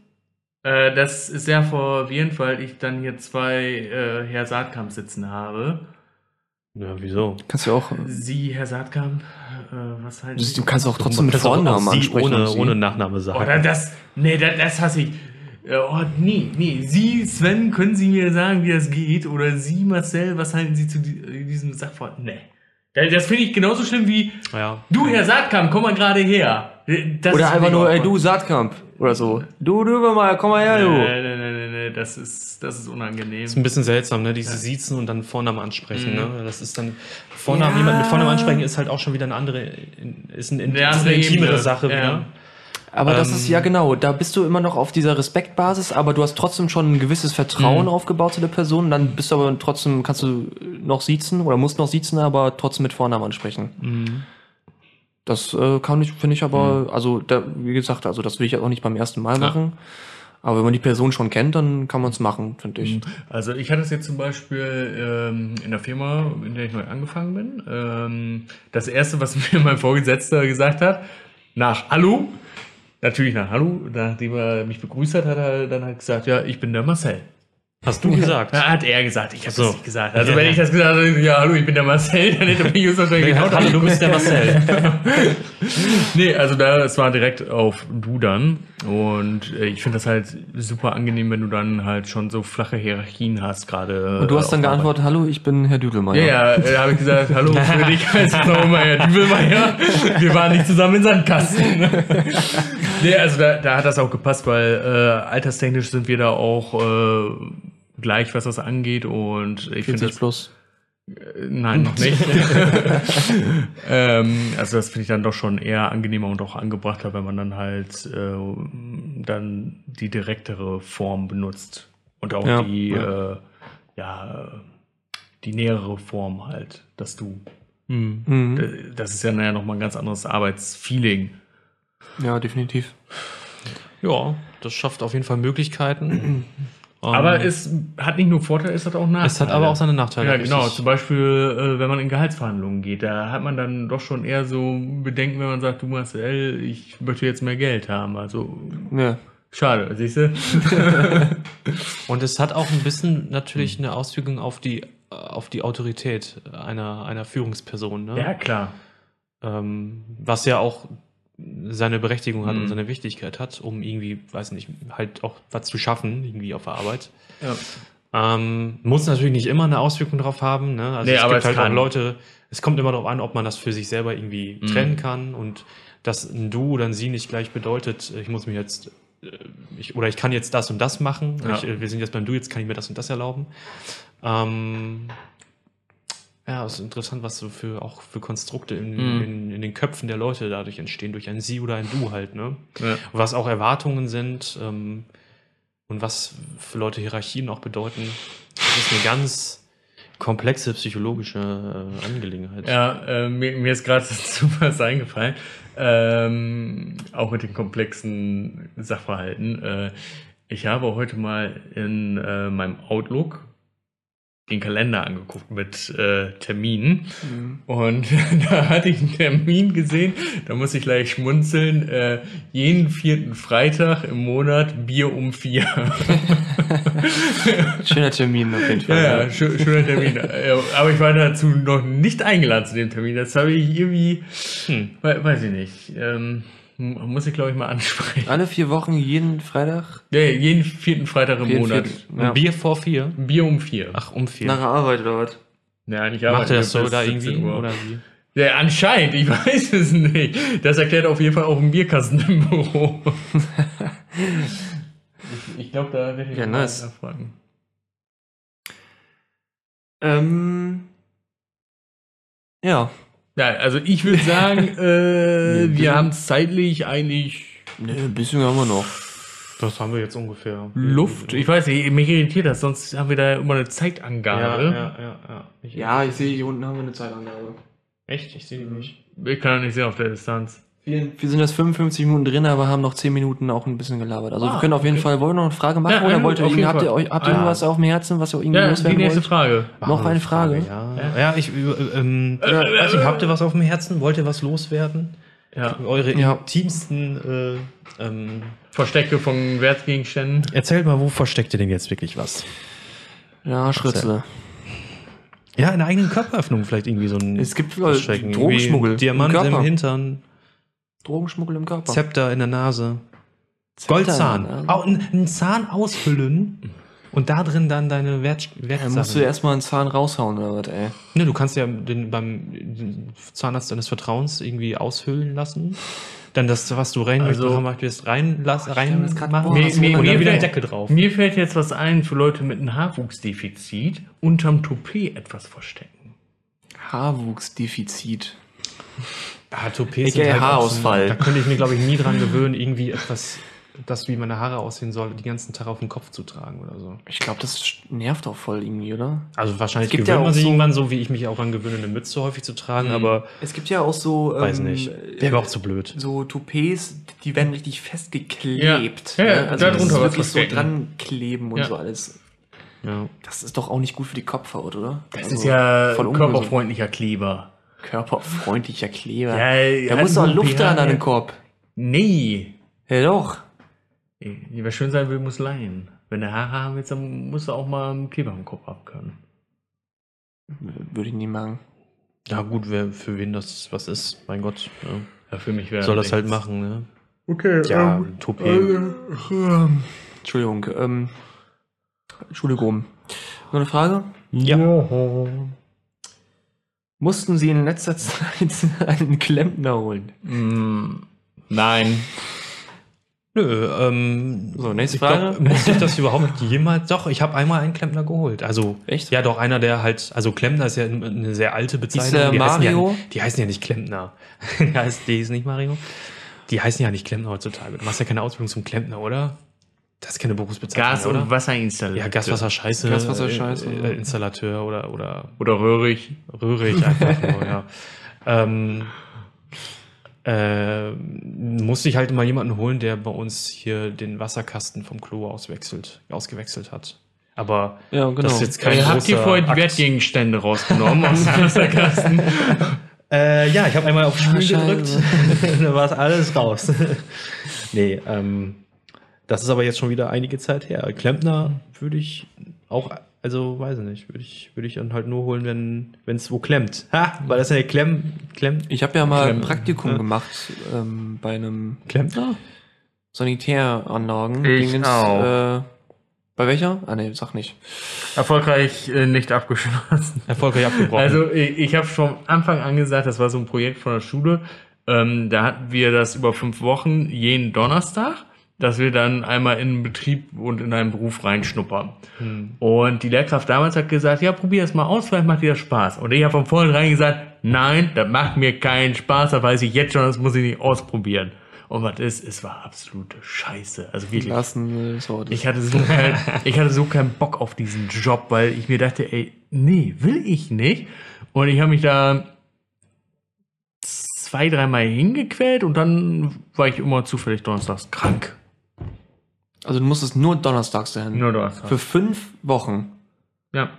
Äh, das ist sehr verwirrend, weil ich dann hier zwei äh, Herr Saatkamp sitzen habe. Ja, wieso? Kannst du auch. Sie, Herr Saatkamp, äh, was halten Sie? Du kannst auch trotzdem mit Vornamen ansprechen. Ohne, ohne Nachname sagen. Oder das, nee, das, das hasse ich. Äh, Oh, nee, nee. Sie, Sven, können Sie mir sagen, wie das geht? Oder Sie, Marcel, was halten Sie zu äh, diesem Sachverhalt? Nee. Das, das finde ich genauso schlimm wie, ja. du, Herr Saatkamp, komm mal gerade her. Das Oder ist einfach nur, ey, du Saatkamp. Oder so. Du, du, mal, komm mal her, du. Nee, nee, nee, das ist, das ist unangenehm. ist ein bisschen seltsam, ne? Diese Siezen und dann Vornamen ansprechen, Mhm. ne? Das ist dann Vornamen, Ja. jemand mit Vornamen ansprechen ist halt auch schon wieder eine andere, ist, ein, Eine ist eine andere intimere Ebene. Sache Ja. wieder. Aber das Ähm, ist ja genau, da bist du immer noch auf dieser Respektbasis, aber du hast trotzdem schon ein gewisses Vertrauen Mhm. aufgebaut zu der Person. Dann bist du aber trotzdem, kannst du noch siezen oder musst noch siezen, aber trotzdem mit Vornamen ansprechen. Mhm. Das äh, kann ich, finde ich aber, also da, wie gesagt, also das will ich ja auch nicht beim ersten Mal machen. Aber wenn man die Person schon kennt, dann kann man es machen, finde ich. Also ich hatte es jetzt zum Beispiel ähm, in der Firma, in der ich neu angefangen bin. Ähm, das erste, was mir mein Vorgesetzter gesagt hat, nach Hallo, natürlich nach Hallo, nachdem er mich begrüßt hat, hat er dann halt gesagt, ja, ich bin der Marcel. Hast du gesagt? Ja, hat er gesagt, ich habe So. das nicht gesagt. Also Ja. wenn ich das gesagt hätte, ja, hallo, ich bin der Marcel, dann hätte mich wahrscheinlich genau Hallo, du bist der Marcel. Nee, also da, es war direkt auf du dann. Und äh, ich finde das halt super angenehm, wenn du dann halt schon so flache Hierarchien hast, gerade. Und du äh, hast dann geantwortet, hallo, ich bin Herr Düdelmeier. Ja, ja, äh, habe ich gesagt, hallo, für dich heißt es noch immer Herr Dübelmeier. Wir waren nicht zusammen im Sandkasten. nee, also da, da hat das auch gepasst, weil äh, alterstechnisch sind wir da auch äh, gleich, was das angeht. Und ich finde 40 das plus. Nein, noch nicht. ähm, also das finde ich dann doch schon eher angenehmer und auch angebrachter, wenn man dann halt äh, dann die direktere Form benutzt und auch Ja, die ja. Äh, ja äh, die nähere Form halt, dass du Mhm. Mhm. äh, das ist ja naja noch mal ein ganz anderes Arbeitsfeeling. Ja, definitiv. Ja, das schafft auf jeden Fall Möglichkeiten. Aber Ähm, es hat nicht nur Vorteile, es hat auch Nachteile. es hat aber auch seine Nachteile. Ja, genau. richtig. Zum Beispiel, äh, wenn man in Gehaltsverhandlungen geht, da hat man dann doch schon eher so Bedenken, wenn man sagt, du Marcel, ich möchte jetzt mehr Geld haben. Also Ja. schade, siehst du? Und es hat auch ein bisschen natürlich eine Auswirkung auf die, auf die Autorität einer, einer Führungsperson. Ne? Ja, klar. ähm, was ja auch seine Berechtigung hat Mhm. und seine Wichtigkeit hat, um irgendwie, weiß nicht, halt auch was zu schaffen, irgendwie auf der Arbeit. Ja. Ähm, muss natürlich nicht immer eine Auswirkung drauf haben. Ne? Also Nee, es aber gibt es halt kann. auch Leute, es kommt immer darauf an, ob man das für sich selber irgendwie Mhm. trennen kann und dass ein Du oder ein Sie nicht gleich bedeutet, ich muss mir jetzt äh, ich, oder ich kann jetzt das und das machen. Ja. Ich, äh, wir sind jetzt beim Du, jetzt kann ich mir das und das erlauben. Ähm, ja, es ist interessant, was so für auch für Konstrukte in, Mhm. in, in den Köpfen der Leute dadurch entstehen, durch ein Sie oder ein Du halt, ne? Ja. was auch Erwartungen sind ähm, und was für Leute Hierarchien auch bedeuten. Das ist eine ganz komplexe psychologische äh, Angelegenheit. Ja, äh, mir, mir ist gerade dazu was eingefallen. Ähm, auch mit den komplexen Sachverhalten. Äh, ich habe heute mal in äh, meinem Outlook den Kalender angeguckt mit äh, Terminen. Und da hatte ich einen Termin gesehen, da muss ich gleich schmunzeln. Äh, jeden vierten Freitag im Monat Bier um vier. Schöner Termin auf jeden Fall. Ja, ja, schö schöner Termin. Äh, Aber ich war dazu noch nicht eingeladen zu dem Termin. Das habe ich irgendwie, Hm. we weiß ich nicht. Ähm, muss ich, glaube ich, mal ansprechen. Alle vier Wochen, jeden Freitag? Ja, jeden vierten Freitag im Jeden Monat. vierten- ja. Bier vor vier? Bier um vier. Ach, um vier. Nach der Arbeit oder was? ja, nicht Macht arbeiten er das so da 17 irgendwie? Uhr. Oder wie? Ja, anscheinend, ich weiß es nicht. Das erklärt auf jeden Fall auch ein Bierkasten im Büro. ich ich glaube, da werde ich Ja, mal nice. nachfragen. Ähm, ja, Ja, also ich würde sagen, äh, wir haben zeitlich eigentlich Ne, ein bisschen haben wir noch. Das haben wir jetzt ungefähr. Luft. Ich weiß nicht, mich irritiert das, sonst haben wir da immer eine Ja, Zeitangabe. ja, ja, ja. Ich, Ja, ich sehe, hier unten haben wir eine Zeitangabe. Echt? Ich sehe die nicht. Ich kann das nicht sehen auf der Distanz. Wir, wir sind jetzt 55 Minuten drin, aber haben noch 10 Minuten auch ein bisschen gelabert. Also Ah, wir können auf jeden okay. Fall, wollen wir noch eine Frage machen Ja, oder ja, wollt ihr, jeden habt ihr, euch, habt ihr Ah. irgendwas auf dem Herzen, was ihr irgendwie Ja, die loswerden nächste wollt? Frage. Noch eine Frage? Ja, ja ich, äh, ähm, weiß nicht, habt ihr was auf dem Herzen? Wollt ihr was loswerden? Ja. Eure Ja. intimsten. Äh, ähm, Verstecke von Wertgegenständen. erzählt mal, wo versteckt ihr denn jetzt wirklich was? Ja, Schritzle. Ja, in der eigenen Körperöffnung vielleicht irgendwie so ein. Es gibt äh, Verstecken. Drogenschmuggel. Irgendwie Diamant im im. Hintern, Drogenschmuggel im Körper. Zepter in der Nase, Zepter, Goldzahn. ja. Auch einen Zahn aushüllen und da drin dann deine Wert, Ja, Wertsachen. musst du erstmal einen Zahn raushauen oder was, ey? Ne, du kannst ja den, beim den Zahnarzt deines Vertrauens irgendwie aushüllen lassen. Dann das, was du rein Also- möchtest, stell rein machen Mir- mir- und dann wieder fällt- Decke drauf. Mir fällt jetzt was ein für Leute mit einem Haarwuchsdefizit, unterm Toupet etwas verstecken. Haarwuchsdefizit. Ah, Toupets AKA sind halt auch Haarausfall. So, da könnte ich mir, glaube ich, nie dran gewöhnen, irgendwie etwas, das wie meine Haare aussehen soll, die ganzen Tag auf dem Kopf zu tragen oder so. Ich glaube, das nervt auch voll irgendwie, oder? Also wahrscheinlich Es gibt gewöhnt ja man auch sich so- irgendwann so, wie ich mich auch angewöhne, eine Mütze häufig zu tragen, aber Es gibt ja auch so. weiß ähm, nicht. äh, Wäre auch zu blöd. So Toupets, die werden richtig festgeklebt. Ja, ja, ne? also darunter das ist was wirklich so dran kleben und Ja. so alles. Ja. Das ist doch auch nicht gut für die Kopfhaut, oder? Das Also ist ja voll körperfreundlicher Kleber. Körperfreundlicher Kleber. Ja, da muss doch einen Luft dran an den. Korb. Nee. Ja doch. Wer schön sein will, muss leihen. Wenn du Haare haben willst, dann musst du auch mal einen Kleber am Kopf haben können. Würde ich nie machen. ja, gut, wer, für wen das was ist, mein Gott. Ja. Ja, für mich wäre Soll das halt machen, ne? Okay, Ja, ähm, Toupet. Entschuldigung. Ähm, Entschuldigung. Noch eine Frage? Ja. Mussten Sie in letzter Zeit einen Klempner holen? Mm, nein. Nö, ähm, So, nächste ich glaub, Frage. Musste ich das überhaupt jemals? Doch, ich habe einmal einen Klempner geholt. Also Echt? Ja, doch einer, der halt, also Klempner ist ja eine sehr alte Bezeichnung. der die heißen Mario? Ja, die heißen ja nicht Klempner. die, heißt, die ist nicht Mario. Die heißen ja nicht Klempner heutzutage. Du machst ja keine Ausbildung zum Klempner, oder? Das ist keine Berufsbezeichnung, Gas- oder? und Wasserinstallateur. ja, Gaswasser Scheiße. Gaswasser Scheiße, Äh, äh, Installateur oder, oder Oder röhrig. rührig einfach nur, ja. Ähm, äh, musste ich halt mal jemanden holen, der bei uns hier den Wasserkasten vom Klo auswechselt, ausgewechselt hat. Aber Ja, genau. das ist jetzt kein Ihr habt ihr großer vorher die Akt. Wertgegenstände rausgenommen aus dem Wasserkasten. Äh, ja, ich habe einmal auf Spiel Ah, gedrückt. Scheiße. da war alles raus. nee, ähm, das ist aber jetzt schon wieder einige Zeit her. Klempner würde ich auch, also weiß ich nicht, würde ich, würde ich dann halt nur holen, wenn wenn es wo klemmt. Ha, weil das ja Klemm, Klemm, Ich habe ja mal ein Klemm- Praktikum Ja. gemacht ähm, bei einem Klempner? Sanitäranlagen. Ich Dingens, auch. Äh, bei welcher? Ah ne, sag nicht. Erfolgreich äh, nicht abgeschlossen. Erfolgreich abgebrochen. Also ich, ich habe von Anfang an gesagt, das war so ein Projekt von der Schule. Ähm, da hatten wir das über fünf Wochen jeden Donnerstag, dass wir dann einmal in einen Betrieb und in einen Beruf reinschnuppern. Hm. Und die Lehrkraft damals hat gesagt, ja, probier das mal aus, vielleicht macht dir das Spaß. Und ich habe von vornherein gesagt, nein, das macht mir keinen Spaß, da weiß ich jetzt schon, das muss ich nicht ausprobieren. Und was ist, es war absolute Scheiße. Also wirklich. Lassen, äh, so, das Ich hatte, so kein, ich hatte so keinen Bock auf diesen Job, weil ich mir dachte, ey, nee, will ich nicht. Und ich habe mich da zwei, dreimal hingequält und dann war ich immer zufällig donnerstags krank. Also du musstest nur donnerstags dahin. Nur donnerstags. Für fünf Wochen. ja.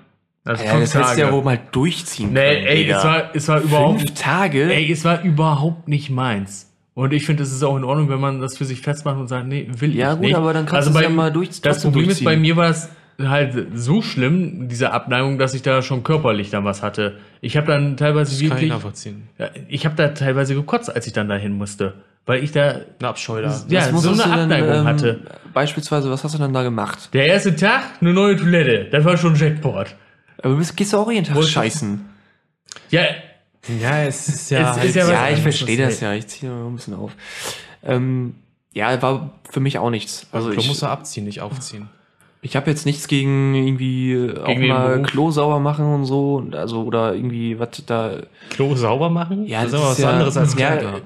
Also Ja, das hättest du ja wohl mal durchziehen Nee, können. ey, es war, es war überhaupt, Fünf Tage? ey, es war überhaupt nicht meins. Und ich finde, es ist auch in Ordnung, wenn man das für sich festmacht und sagt, nee, will Ja, ich gut, nicht. aber dann kannst also du es ja mal durch- Das Problem ist, bei durchziehen. mir war es halt so schlimm, diese Abneigung, dass ich da schon körperlich dann was hatte. Ich habe dann teilweise das kann ich wirklich, nachvollziehen. ja, ich habe da teilweise gekotzt, als ich dann dahin musste. Weil ich da, Ein Abscheu da. ja, Was so eine du denn, Abneigung ähm, hatte. Beispielsweise, was hast du denn da gemacht? Der erste Tag, eine neue Toilette. Das war schon Jackpot. Aber du bist, gehst du auch jeden Tag Wolltest- scheißen. Ja, Ja, es ist ja. Es halt ist ja was Ja, ich verstehe das das ja. Ich ziehe noch ein bisschen auf. Ähm, ja, war für mich auch nichts. Also Klo ich, musst du abziehen, nicht aufziehen. Ich habe jetzt nichts gegen irgendwie auch Gegen den mal Beruf? Klo sauber machen und so. Also, oder irgendwie, was da. Klo sauber machen? Ja, das ist das aber was ist ja- anderes als ja, Kleider. Ja,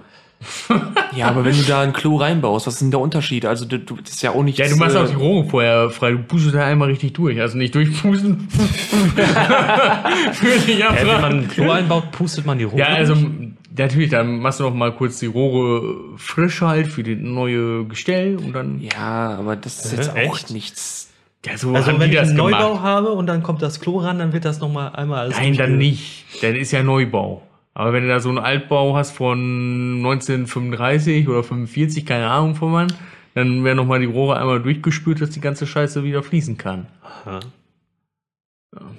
aber wenn du da ein Klo reinbaust, was ist denn der Unterschied? Also, du, du, das ist ja auch nicht. Ja, du machst äh, auch die Rohre vorher frei. Du pustest da einmal richtig durch. Also nicht durchpusten. Für dich Ja, wenn man ein Klo einbaut, pustet man die Rohre. Ja, also durch? natürlich, dann machst du noch mal kurz die Rohre frisch halt für die neue Gestell und dann. Ja, aber das ist Hä, jetzt auch echt? nichts. Ja, so Also wenn ich das einen gemacht. Neubau habe und dann kommt das Klo ran, dann wird das nochmal einmal alles Nein, dann nicht. Dann ist ja Neubau. Aber wenn du da so einen Altbau hast von 1935 oder 45, keine Ahnung von wann, dann werden nochmal die Rohre einmal durchgespült, dass die ganze Scheiße wieder fließen kann. Aha.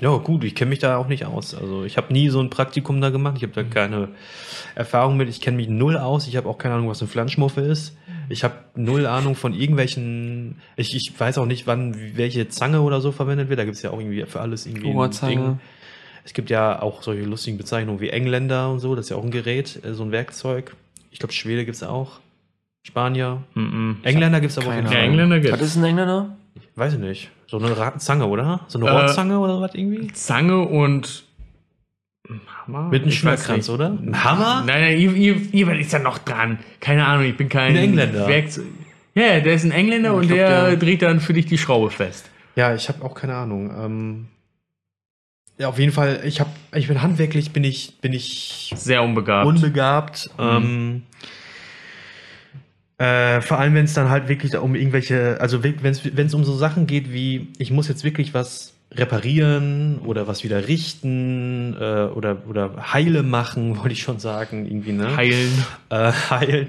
Ja, gut, ich kenne mich da auch nicht aus. Also ich habe nie so ein Praktikum da gemacht. Ich habe da keine Erfahrung mit. Ich kenne mich null aus. Ich habe auch keine Ahnung, was eine Flanschmuffe ist. Ich habe null Ahnung von irgendwelchen. Ich, ich weiß auch nicht, wann welche Zange oder so verwendet wird. Da gibt es ja auch irgendwie für alles irgendwie ein Rohrzange. Ding. Es gibt ja auch solche lustigen Bezeichnungen wie Engländer und so. Das ist ja auch ein Gerät, äh, so ein Werkzeug. Ich glaube, Schwede gibt es auch. Spanier. Mhm. Engländer gibt es aber auch. Ja, Ahnung. Engländer Was gibt's. ist ein Engländer? Weiß ich nicht. So eine Ra- Zange, oder? So eine Äh, Rohrzange oder was irgendwie? Zange und Hammer? Mit einem Ich nicht. oder? Ein Hammer? Nein, nein, ihr, ihr, ihr ist ja noch dran. Keine Ahnung, ich bin kein Ein Engländer. Werkzeug. Ja, der ist ein Engländer Ich und glaub, der, der- dreht dann für dich die Schraube fest. Ja, ich habe auch keine Ahnung. Ähm, ja, auf jeden Fall, ich habe, ich bin handwerklich, bin ich, bin ich Sehr unbegabt. unbegabt. Ähm, äh, vor allem, wenn es dann halt wirklich um irgendwelche, also wenn es um so Sachen geht wie, ich muss jetzt wirklich was reparieren oder was wieder richten äh, oder, oder heile machen, wollte ich schon sagen, irgendwie, ne? Heilen. äh, heilen,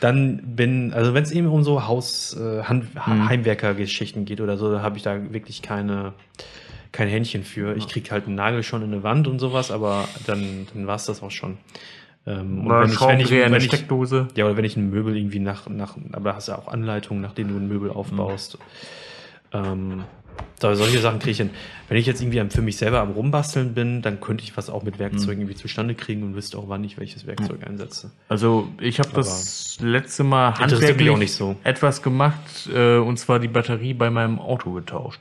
dann bin, also wenn es eben um so Haus, äh, Hand, Mhm. Heimwerker-Geschichten geht oder so, da habe ich da wirklich keine, kein Händchen für. Ich krieg halt einen Nagel schon in eine Wand und sowas, aber dann, dann war es das auch schon. Ähm, und Oder wenn ich, wenn ich, wenn ich, Steckdose. ja, oder wenn ich ein Möbel irgendwie nach, nach, aber hast ja auch Anleitungen, nachdem du ein Möbel aufbaust. Ähm, so, solche Sachen kriege ich hin. Wenn ich jetzt irgendwie am- für mich selber am Rumbasteln bin, dann könnte ich was auch mit Werkzeugen irgendwie zustande kriegen und wüsste auch, wann ich welches Werkzeug einsetze. Also ich habe das letzte Mal handwerklich auch nicht so. etwas gemacht äh, und zwar die Batterie bei meinem Auto getauscht.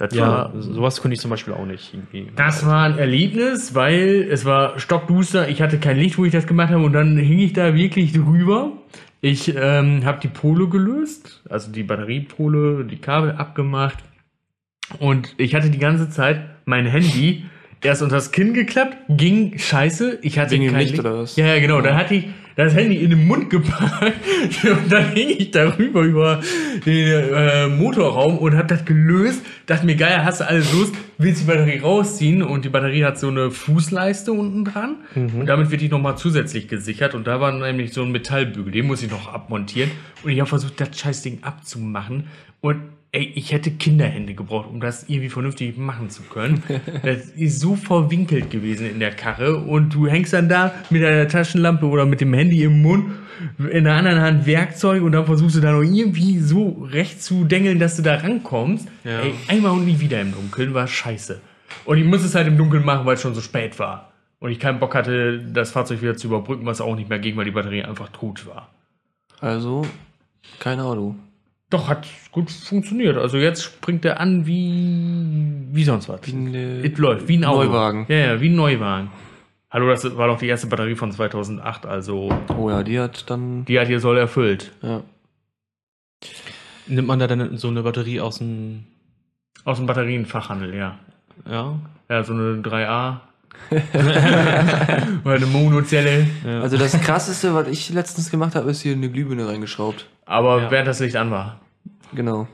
Das Ja, war sowas könnte ich zum Beispiel auch nicht irgendwie. Das war ein Erlebnis, weil es war stockduster, ich hatte kein Licht, wo ich das gemacht habe. Und dann hing ich da wirklich drüber. Ich ähm, habe die Pole gelöst, also die Batteriepole, die Kabel abgemacht. Und ich hatte die ganze Zeit mein Handy erst unter das Kinn geklappt, ging scheiße, ich hatte Wegen kein Licht oder was? Ja, ja, genau, dann hatte ich das Handy in den Mund gepackt und dann hing ich darüber über den äh, Motorraum und hab das gelöst. Dachte mir, geil, hast du alles los, willst die Batterie rausziehen? Und die Batterie hat so eine Fußleiste unten dran. Und damit wird die nochmal zusätzlich gesichert. Und da war nämlich so ein Metallbügel, den muss ich noch abmontieren. Und ich habe versucht, das Scheißding abzumachen. Und Ey, ich hätte Kinderhände gebraucht, um das irgendwie vernünftig machen zu können. Das ist so verwinkelt gewesen in der Karre und du hängst dann da mit deiner Taschenlampe oder mit dem Handy im Mund, in der anderen Hand Werkzeug und dann versuchst du da noch irgendwie so recht zu dengeln, dass du da rankommst. Ja. Ey, einmal und nie wieder im Dunkeln war scheiße. Und ich musste es halt im Dunkeln machen, weil es schon so spät war. Und ich keinen Bock hatte, das Fahrzeug wieder zu überbrücken, was auch nicht mehr ging, weil die Batterie einfach tot war. Also, kein Auto. Doch, hat gut funktioniert. Also jetzt springt er an wie, wie sonst was. Wie ein, Es läuft, wie ein Auto. Neuwagen. Ja, ja, wie ein Neuwagen. Hallo, das war doch die erste Batterie von 2008, also Oh ja, die hat dann. die hat ihr Soll erfüllt. Ja. Nimmt man da dann so eine Batterie aus dem. Aus dem Batterienfachhandel, ja. Ja. Ja, so eine 3A. Oder eine Monozelle. Also das krasseste, was ich letztens gemacht habe, ist hier eine Glühbirne reingeschraubt. Aber Ja. während das Licht an war. Genau.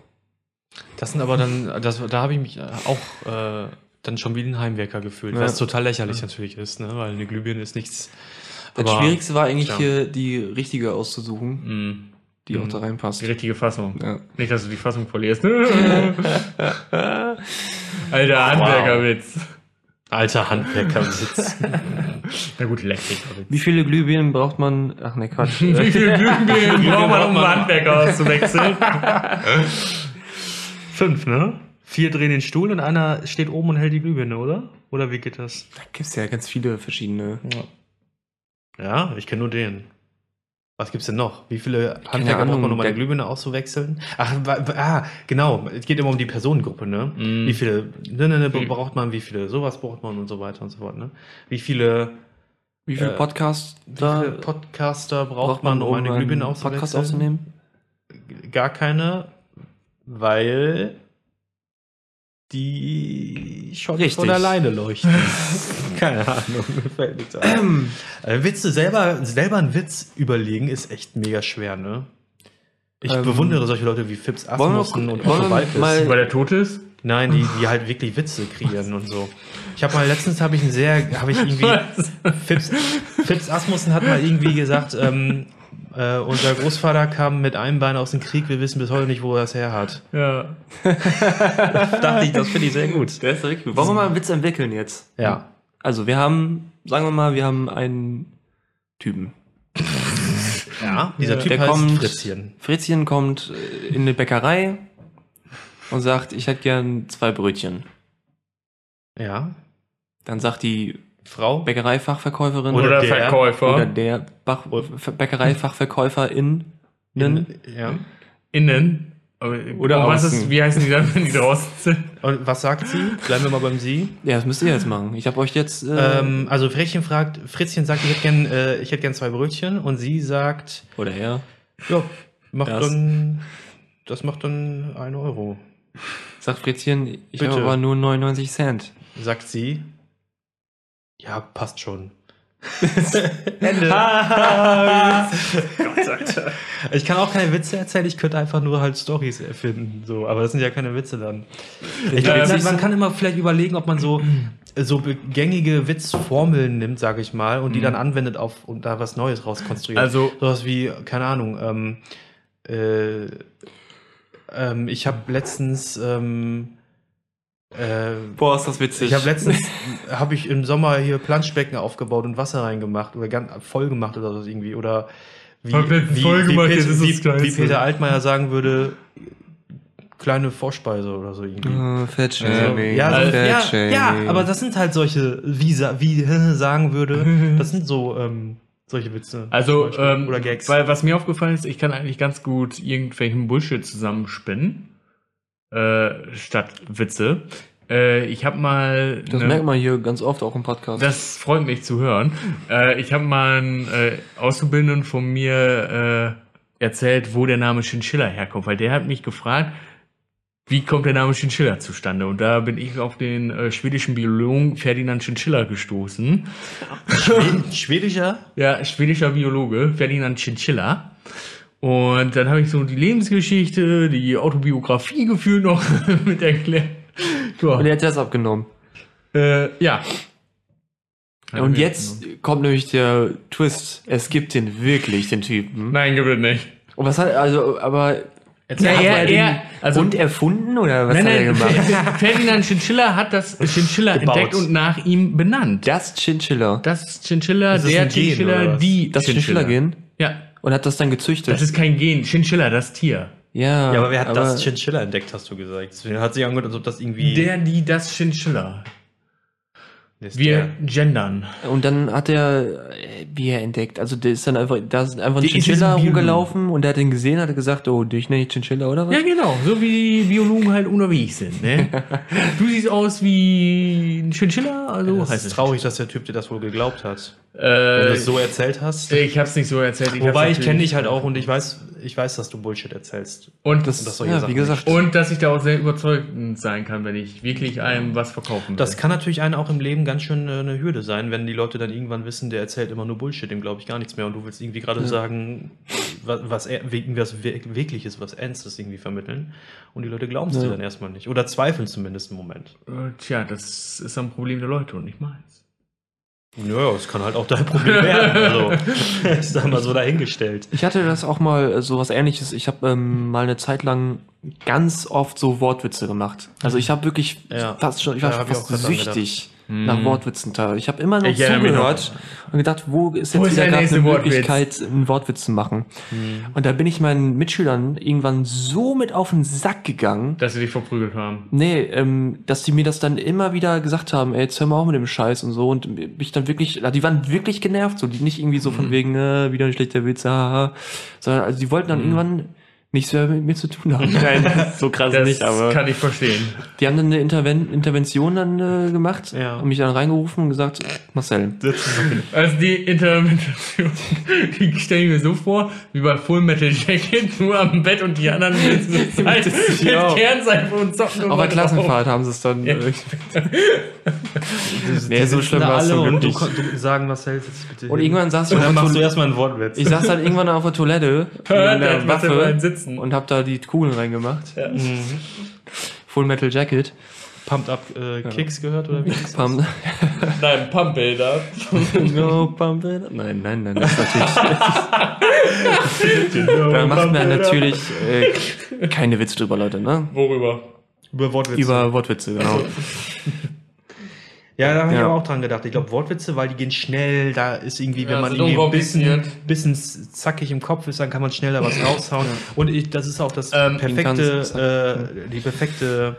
Das sind aber dann, das, da habe ich mich auch äh, dann schon wie ein Heimwerker gefühlt, Ja. was total lächerlich natürlich ist, ne? weil eine Glühbirne ist nichts. Das Aber- Schwierigste war eigentlich ja. hier die richtige auszusuchen, Mhm. die auch da reinpasst. Die richtige Fassung. Ja. Nicht, dass du die Fassung verlierst. Alter Handwerkerwitz. Alter Handwerkersitz. Na gut, Elektrikerwitz. Wie viele Glühbirnen braucht man? Ach ne, Quatsch. Wie viele Glühbirnen braucht man, um einen Handwerker auszuwechseln? Fünf, ne? Vier drehen den Stuhl und einer steht oben und hält die Glühbirne, oder? Oder wie geht das? da gibt es ja ganz viele verschiedene. Ja, ich kenne nur den. Was gibt's denn noch? Wie viele Handwerker braucht man, um eine Glühbirne auszuwechseln? Ach, ah, genau. Es geht immer um die Personengruppe, ne? Mhm. Wie viele ne, ne, ne, Mhm. braucht man, wie viele sowas braucht man und so weiter und so fort, ne? Wie viele, Wie viele Äh, Podcasts wie viele Podcaster braucht, man, um eine Glühbirne auszuwechseln? Podcast aufzunehmen? Gar keine, weil die schon Richtig. von alleine leuchten. Keine Ahnung, mir fällt nichts ein. Äh, Witze selber, selber einen Witz überlegen ist echt mega schwer, ne? Ich Ähm, bewundere solche Leute wie Fips Asmussen und Otto Walkes. mal- Weil der tot ist? Nein, die, die halt wirklich Witze kreieren und so. Ich habe mal letztens habe ich ein sehr, habe ich irgendwie? Fips, Fips Asmussen hat mal irgendwie gesagt, ähm, äh, unser Großvater kam mit einem Bein aus dem Krieg, wir wissen bis heute nicht, wo er es her hat. Ja. Dachte ich, das finde ich sehr gut. Der ist richtig gut. Wollen wir mal einen Witz entwickeln jetzt? Ja. Also wir haben, sagen wir mal, wir haben einen Typen. Ja, dieser. Typ Der heißt kommt- Fritzchen. Fritzchen kommt äh, in eine Bäckerei und sagt, ich hätte gern zwei Brötchen. Ja. Dann sagt die Frau. Bäckereifachverkäuferin Oder Oder, der- Verkäufer. oder der Bach Bäckereifachverkäuferin In, ja. Innen. Aber- Oder und was ist, wie heißen die dann, wenn die draußen sind? Und was sagt sie? Bleiben wir mal beim Sie. Ja, das müsst ihr jetzt machen. Ich habe euch jetzt. Äh, Ähm, also Fritzchen fragt, Fritzchen sagt, ich hätte gern, äh, ich hätte gern zwei Brötchen und sie sagt, oder er. ja, macht Das- dann, das macht dann ein Euro. Sagt Fritzchen, ich habe aber nur 99 Cent. Sagt sie, ja, passt schon. Ende. Gott, Alter. Ich kann auch keine Witze erzählen, ich könnte einfach nur halt Stories erfinden, so, aber das sind ja keine Witze dann. Ich Ja, glaube, das man, kann immer vielleicht überlegen, ob man so so gängige Witzformeln nimmt, sage ich mal, und die dann anwendet auf und da was Neues rauskonstruiert. Also- sowas wie keine Ahnung. Ähm, äh, ähm, ich habe letztens ähm, äh, Boah, ist das witzig. ich habe letztens habe ich im Sommer hier Planschbecken aufgebaut und Wasser reingemacht oder ganz voll gemacht oder so irgendwie oder wie, Hab wie, voll wie, gemacht, Pet- jetzt ist wie, wie Peter Altmaier sagen würde, kleine Vorspeise oder so irgendwie. Oh, Fettshaming. Also, ja, so, ja, ja, aber das sind halt solche, wie, wie sagen würde, das sind so ähm, solche Witze. Also, ähm, oder Gags. weil was mir aufgefallen ist, ich kann eigentlich ganz gut irgendwelchen Bullshit zusammenspinnen, äh, statt Witze. Äh, ich habe mal. Das ne- merkt man hier ganz oft auch im Podcast. Das freut mich zu hören. Äh, ich habe mal einen äh, Auszubildenden von mir äh, erzählt, wo der Name Chinchilla herkommt, weil der hat mich gefragt, wie kommt der Name Chinchilla zustande? Und da bin ich auf den äh, schwedischen Biologen Ferdinand Chinchilla gestoßen. Schwed- Schwedischer? Ja, schwedischer Biologe, Ferdinand Chinchilla. Und dann habe ich so die Lebensgeschichte, die Autobiografie gefühlt noch mit erklärt. Ja. und er hat das abgenommen. Äh, ja. Und jetzt kommt nämlich der Twist. Es gibt den wirklich, den Typen. Nein, gibt es nicht. Und was hat, also, aber. Ja, hat er- er den er- also- Hund erfunden oder was Nein, hat er nein, gemacht? Fer- Ferdinand Chinchilla hat das Chinchilla entdeckt und nach ihm benannt. Das Chinchilla. Das Chinchilla, Ist das der Gen, Chinchilla, was? die Das Chinchilla-Gen? Ja, Und hat das dann gezüchtet. das ist kein Gen. Chinchilla, das Tier. ja, Ja, aber wer hat das Chinchilla entdeckt, hast du gesagt? Deswegen hat sich angehört, als ob das irgendwie. Der, die, das Chinchilla. Ist Wir gendern. Und dann hat er äh, Bier entdeckt. Also der ist dann einfach, da ist einfach ein Die- Chinchilla rumgelaufen und der hat ihn gesehen, hat gesagt, oh, dich nenne ich Chinchilla oder was? Ja, genau. So wie die Biologen halt unterwegs sind. Ne? du siehst aus wie ein Chinchilla, also Das heißt ist es. traurig, dass der Typ dir das wohl geglaubt hat. Wenn du Äh, das so erzählt hast. ich hab's nicht so erzählt. Ich Wobei ich kenne dich halt auch und ich weiß, ich weiß, dass du Bullshit erzählst. Und, Das, das solche ja, wie gesagt. und dass ich da auch sehr überzeugend sein kann, wenn ich wirklich einem was verkaufen will. Das kann natürlich einen auch im Leben ganz schön äh, eine Hürde sein, wenn die Leute dann irgendwann wissen, der erzählt immer nur Bullshit, dem glaube ich gar nichts mehr und du willst irgendwie gerade sagen, was, was, er- wir- Wirkliches, was Ernstes irgendwie vermitteln und die Leute glauben es dir Ja. dann erstmal nicht oder zweifeln zumindest im Moment. Äh, Tja, das ist ein Problem der Leute und nicht meins. Naja, das kann halt auch dein Problem werden. Also, ich sag mal so dahingestellt. Ich hatte das auch mal äh, so was ähnliches. Ich habe ähm, mal eine Zeit lang ganz oft so Wortwitze gemacht. Also ich habe wirklich Ja. fast schon, ich war Ja, hab ich fast nach Wortwitzen teilweise. Ich habe immer noch Ich zugehört und gedacht, wo ist Wo jetzt ist wieder der gerade eine Wortwitz? Möglichkeit, einen Wortwitz zu machen. Und da bin ich meinen Mitschülern irgendwann so mit auf den Sack gegangen, Dass sie dich verprügelt haben. Nee, ähm, dass die mir das dann immer wieder gesagt haben, ey, jetzt hör mal auch mit dem Scheiß und so und mich dann wirklich, die waren wirklich genervt, so, die nicht irgendwie so von wegen, äh, wieder ein schlechter Witz, haha, sondern also die wollten dann irgendwann nichts mehr mit mir zu tun haben. Nein, so krass Das nicht, aber kann ich verstehen. die haben dann eine Interven Intervention dann äh, gemacht Ja. und mich dann reingerufen und gesagt, Marcel, Also die Intervention, die stelle ich mir so vor, wie bei Full Metal Jacket, nur am Bett und die anderen mit, so Zeit, mit Ja. Kernseife und Socken. auf der und Klassenfahrt haben sie es dann. Ja. Äh, nee, so schlimm war es zum und du, du sagen, Marcel, jetzt bitte. Und hin. irgendwann saß ich und auf dann machst du erstmal einen Wortwitz. Ich saß dann irgendwann auf der Toilette mit Hört, einer jetzt Marcel Waffe beim Sitzen. und hab da die Kugeln reingemacht. Ja. Full Metal Jacket. Pumped Up äh, Kicks gehört oder wie? ist das? Pump, Nein, Pumpbilder. no, pump it. Nein, nein, nein, das ist natürlich. da macht man natürlich äh, keine Witze drüber, Leute, ne? Worüber? Über Wortwitze. Über Wortwitze, genau. Ja, da habe ich Ja. aber auch dran gedacht. Ich glaube, Wortwitze, weil die gehen schnell, da ist irgendwie, wenn Ja, man sind irgendwie ein bisschen, bisschen zackig im Kopf ist, dann kann man schneller was raushauen. Und ich, das ist auch das Ähm, perfekte, äh, die perfekte,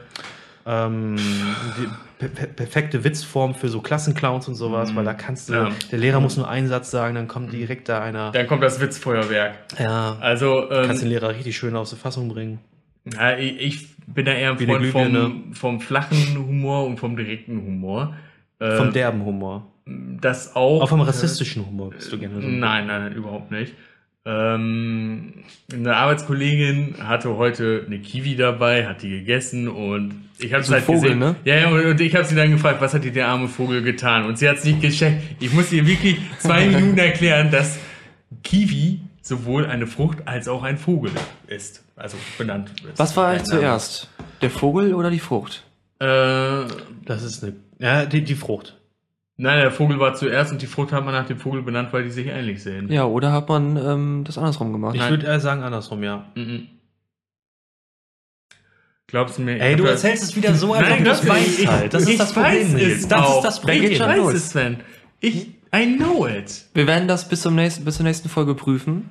ähm, die per per perfekte Witzform für so Klassenclowns und sowas, weil da kannst du, Ja. der Lehrer muss nur einen Satz sagen, dann kommt direkt da einer. Dann kommt das Witzfeuerwerk. Ja. Also, Kannst den ähm, Lehrer richtig schön aus der Fassung bringen. ja, ich, ich bin da eher ein Freund vom, vom flachen Humor und vom direkten Humor. Äh, Vom derben Humor. das auch. Auch vom rassistischen Humor bist du gerne so. Nein, nein, nein, überhaupt nicht. Ähm, eine Arbeitskollegin hatte heute eine Kiwi dabei, hat die gegessen und ich habe es halt Vogel, gesehen. ne? Ja, ja, und, ich habe sie dann gefragt, was hat dir der arme Vogel getan? Und sie hat es nicht gecheckt. Ich muss ihr wirklich zwei Minuten erklären, dass Kiwi sowohl eine Frucht als auch ein Vogel ist. Also benannt. ist. Was war eigentlich zuerst? Der Vogel oder die Frucht? Äh, Das ist eine, ja, die, die Frucht. nein, der Vogel war zuerst und die Frucht hat man nach dem Vogel benannt, weil die sich ähnlich sehen. Ja, oder hat man ähm, das andersrum gemacht? Ich würde eher sagen andersrum, ja. Mhm. Glaubst du mir? Ey, du das- erzählst es wieder so, als Nein, ob du es das weißt ich, halt. Das ist ich das Problem, es Das auch. ist das Problem. Ich schon weiß los. es, Sven. Ich, I know it. Wir werden das bis, zum nächsten, bis zur nächsten Folge prüfen.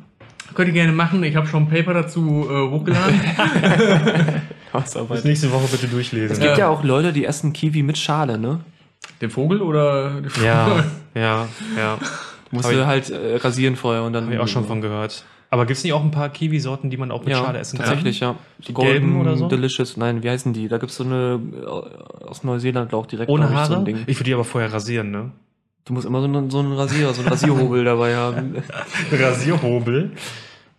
Könnt ihr gerne machen. Ich habe schon ein Paper dazu äh, hochgeladen. Bis nächste Woche bitte durchlesen. Es gibt Ja. ja auch Leute, die essen Kiwi mit Schale, ne? Den Vogel oder? die Frucht? Ja, ja, ja. Musst Hab du halt äh, rasieren vorher und dann. Habe ich auch schon von gehört. Aber gibt es nicht auch ein paar Kiwi-Sorten, die man auch mit ja, Schale essen kann? tatsächlich, ja. Die gelben oder so? Delicious, nein, wie heißen die? Da gibt's so eine äh, aus Neuseeland auch direkt Ohne glaub ich, Haare? so ein Ding. ich würde die aber vorher rasieren, ne? Du musst immer so einen, so einen Rasierer, so einen Rasierhobel dabei haben. Rasierhobel.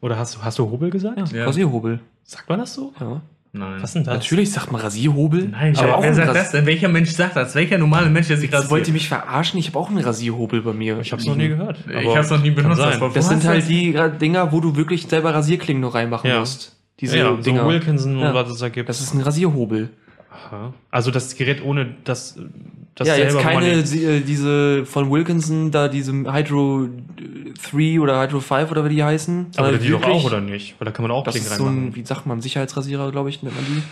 Oder hast du, hast du Hobel gesagt? Ja. Rasierhobel. Sagt man das so? Ja. Nein. Was denn das? Natürlich sagt man Rasierhobel. Nein, ich habe wer, auch wer sagt Ras- das denn? Welcher Mensch sagt das? Welcher normale Mensch, der sich Das wollt ihr rasiert? mich verarschen? Ich habe auch einen Rasierhobel bei mir. Ich habe es noch nie gehört. Ich habe es noch nie benutzt. Das Wo sind halt die äh, Dinger, wo du wirklich selber Rasierklingen noch reinmachen Ja. musst. Diese ja, Dinger. so Wilkinson Ja. und was es da gibt. das ist ein Rasierhobel. Aha. Also das Gerät ohne das, das ja, jetzt keine, sie- äh, diese von Wilkinson, da diesem Hydro 3 oder Hydro 5 oder wie die heißen. Aber die doch auch, oder nicht? Weil da kann man auch Das Klingen ist so ein, wie sagt man, Sicherheitsrasierer, glaube ich, nennt man die.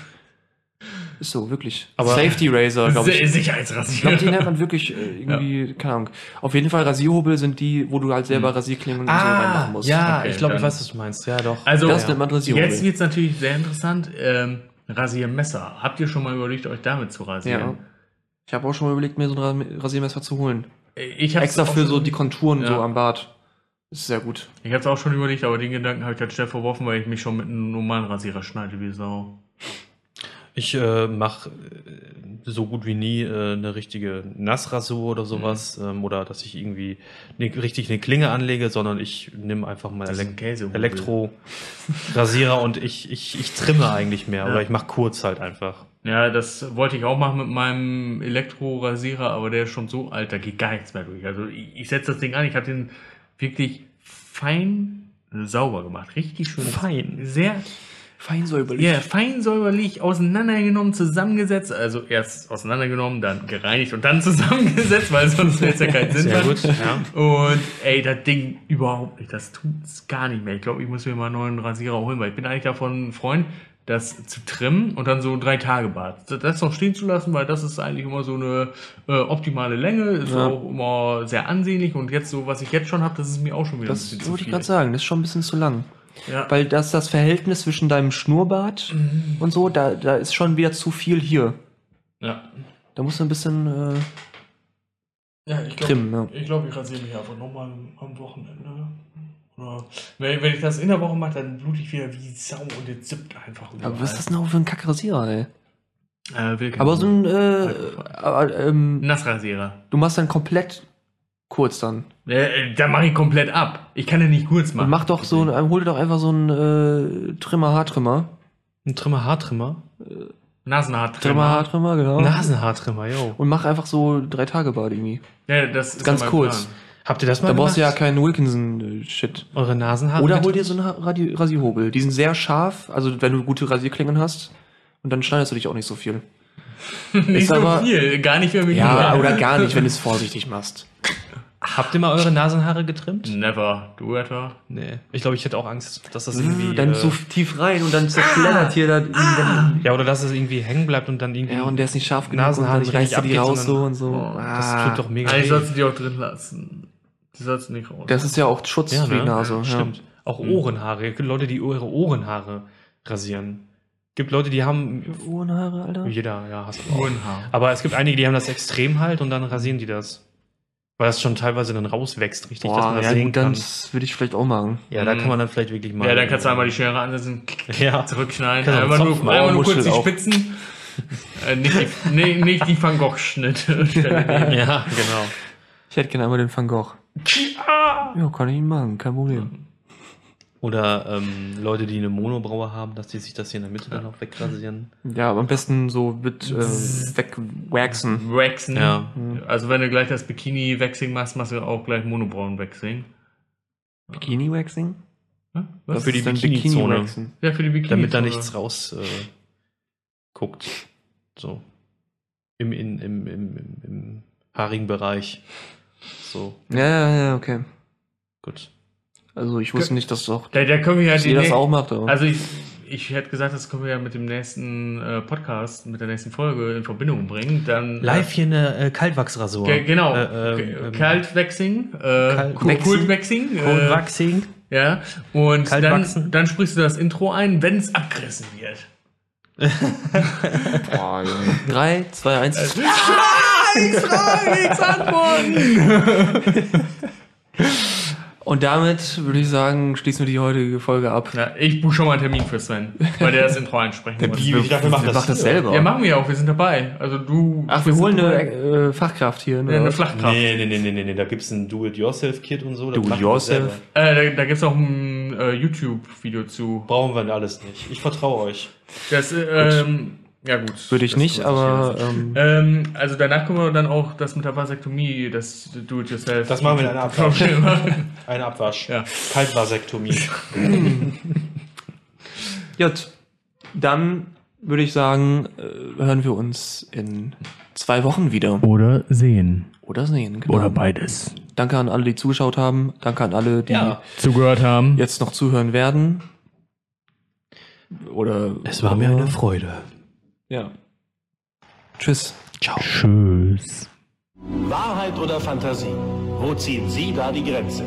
Ist so, wirklich. Aber- Safety Razor, glaube ich. Se- Ich glaube, die Sicherheitsrasierer. nennt man wirklich äh, irgendwie, keine Ahnung. Auf jeden Fall Rasierhobel sind die, wo du halt selber Rasierklingen und so reinmachen musst. ja, Okay, ich glaube, ich weiß, was du meinst. Ja, doch. Also, Das nennt man Rasierhobel. jetzt wird es natürlich sehr interessant. Ähm, Rasiermesser. Habt ihr schon mal überlegt, euch damit zu Ja. Ich habe auch schon mal überlegt, mir so ein Ra- Rasiermesser zu holen. Ich Extra für schon- so die Konturen Ja. so am Bart. Ist sehr gut. Ich habe es auch schon überlegt, aber den Gedanken habe ich halt schnell verworfen, weil ich mich schon mit einem normalen Rasierer schneide wie Sau. Ich äh, mache so gut wie nie äh, eine richtige Nassrasur oder sowas. Mhm. Ähm, oder dass ich irgendwie ne, richtig eine Klinge anlege, sondern ich nehme einfach mal ein Käsehobel. Elektro-Rasierer und ich, ich, ich trimme eigentlich mehr. Ja. Oder ich mache kurz halt einfach. Ja, das wollte ich auch machen mit meinem Elektrorasierer, aber der ist schon so alt, da geht gar nichts mehr durch. Also ich, ich setze das Ding an, ich habe den wirklich fein sauber gemacht. Richtig schön. Fein? Sehr Fein säuberlich. Ja, fein säuberlich auseinandergenommen, zusammengesetzt. Also erst auseinandergenommen, dann gereinigt und dann zusammengesetzt, weil sonst hätte es ja keinen Sinn Sehr gut, ja. Und ey, das Ding überhaupt nicht. Das tut's gar nicht mehr. Ich glaube, ich muss mir mal einen neuen Rasierer holen, weil ich bin eigentlich davon ein Freund, das zu trimmen und dann so ein drei Tage Bart. Das noch stehen zu lassen, weil das ist eigentlich immer so eine äh, optimale Länge, ist Ja. auch immer sehr ansehnlich und jetzt so, was ich jetzt schon habe, das ist mir auch schon wieder Das würde ich gerade sagen, das ist schon ein bisschen zu lang. Ja. Weil das das Verhältnis zwischen deinem Schnurrbart Mhm. und so, da, da ist schon wieder zu viel hier. ja. Da musst du ein bisschen äh, Ja, ich trimmen. Ja. Ich glaube, ich rasiere mich einfach nochmal am Wochenende. Oder wenn, wenn ich das in der Woche mache, dann blute ich wieder wie Sau und jetzt zippt einfach Aber was ist das denn auch für ein Kackrasierer, ey? Äh, Aber so ein, äh, aber, ähm, Nassrasierer. du machst dann komplett kurz dann. Äh, da mache ich komplett ab. Ich kann ja nicht kurz machen. Und mach doch so, ein- hol dir doch einfach so einen äh, Trimmer, Haartrimmer. Ein Trimmer, Haartrimmer? Nasenhaar. Trimmer, Haartrimmer, genau. Nasenhaartrimmer, yo. Und mach einfach so drei Tage Bad irgendwie. Ja, das ist Ganz ja kurz. Plan. Habt ihr das mal Da brauchst du ja gemacht? keinen Wilkinson-Shit. Eure Nasenhaare? Oder hol dir so einen Ha- Radi Rasierhobel. Die sind sehr scharf, also wenn du gute Rasierklingen hast. Und dann schneidest du dich auch nicht so viel. Nicht so aber- viel, gar nicht mehr mit Ja, oder gar nicht, wenn du es vorsichtig machst. Habt ihr mal eure Nasenhaare getrimmt? Never. Du etwa? Nee. Ich glaube, ich hätte auch Angst, dass das irgendwie. dann äh, so tief rein und dann zerfleddert hier da. irgendwann- ja, oder dass es irgendwie hängen bleibt und dann irgendwie. Ja, und der ist nicht scharf genug Nasenhaar und nicht dann reißt er richtig die raus so und so. Oh, das Ah, tut doch mega Eigentlich weh. sollst du die auch drin lassen. Die sollst du nicht raus. Das ist ja auch Schutz Ja, für die ne? Nase. Ja. Stimmt. Auch Ohrenhaare. Es gibt Leute, die ihre Ohrenhaare rasieren. gibt Leute, die haben. Ohrenhaare, Alter. Jeder, ja, hast du auch. Ohrenhaar. Aber es gibt einige, die haben das extrem halt und dann rasieren die das. Weil das schon teilweise dann rauswächst, richtig, dass man Boah, das ja, sehen kann. würde ich vielleicht auch machen. Ja, da Mhm. kann man dann vielleicht wirklich mal. Ja, dann kannst du einmal die Schere ansetzen, Ja. zurückschneiden, einmal nur, einmal nur kurz die. Spitzen. äh, nicht, die, nee, nicht die Van Gogh-Schnitte. Ja, genau. Ich hätte gerne einmal den Van Gogh. Ja, kann ich ihn machen, kein Problem. Oder ähm, Leute, die eine Monobraue haben, dass die sich das hier in der Mitte dann noch wegrasieren. Ja, aber am besten so mit äh, wegwaxen. Waxen. Ja. Also wenn du gleich das Bikini-Waxing machst, machst du auch gleich Monobrauen-Waxing. Bikini-Waxing? Hm? Was? Für die Bikini-Zone. Bikini-Waxen? Ja, für die Bikini. Damit da nichts raus äh, guckt. So. Im, in, im, im, im, im haarigen Bereich. So, Ja, ja, ja, okay. gut. Also ich wusste nicht, dass doch Da, da können wir ja die das auch macht. Aber. Also ich, ich hätte gesagt, das können wir ja mit dem nächsten äh, Podcast, mit der nächsten Folge in Verbindung bringen. Dann Live hier eine äh, Kaltwachsrasur. Ge genau. Äh, Ge- ähm, Kaltwaxing, äh, Kalt- Cool- Coolwaxing, Cold äh, ja. Und dann, dann sprichst du das Intro ein, wenn es abgerissen wird. Boah, Junge. Drei, zwei, eins. Nichts fragen, nichts antworten. Und damit würde ich sagen, schließen wir die heutige Folge ab. Ja, ich buche schon mal einen Termin für Sven, weil der das Intro einsprechen muss. Ich dachte, wir machen das macht das selber. Ja, machen wir auch, wir sind dabei. Also du. Ach, wir holen eine äh, Fachkraft hier. Ne? Ja, eine Flachkraft. Nee, nee, nee, nee, nee, nee, da gibt es ein Do-it-yourself-Kit und so. Do-it-yourself? Äh, da da gibt es auch ein äh, YouTube-Video zu. Brauchen wir alles nicht. Ich vertraue euch. Das, äh, ähm, ja gut. Würde ich nicht, aber ähm, Ähm, also danach können wir dann auch das mit der Vasektomie, das Do-it-yourself. Das machen wir in einer Abwasch. machen. Ein Abwasch. Ja. Kaltvasektomie. gut. Dann würde ich sagen, äh, hören wir uns in zwei Wochen wieder. Oder sehen. Oder sehen. Genau. beides. Danke an alle, die zugeschaut haben. Danke an alle, die Ja. Zugehört haben. jetzt noch zuhören werden. Oder. Es war mir eine Freude. Ja. Tschüss. Ciao. Tschüss. Wahrheit oder Fantasie? Wo ziehen Sie da die Grenze?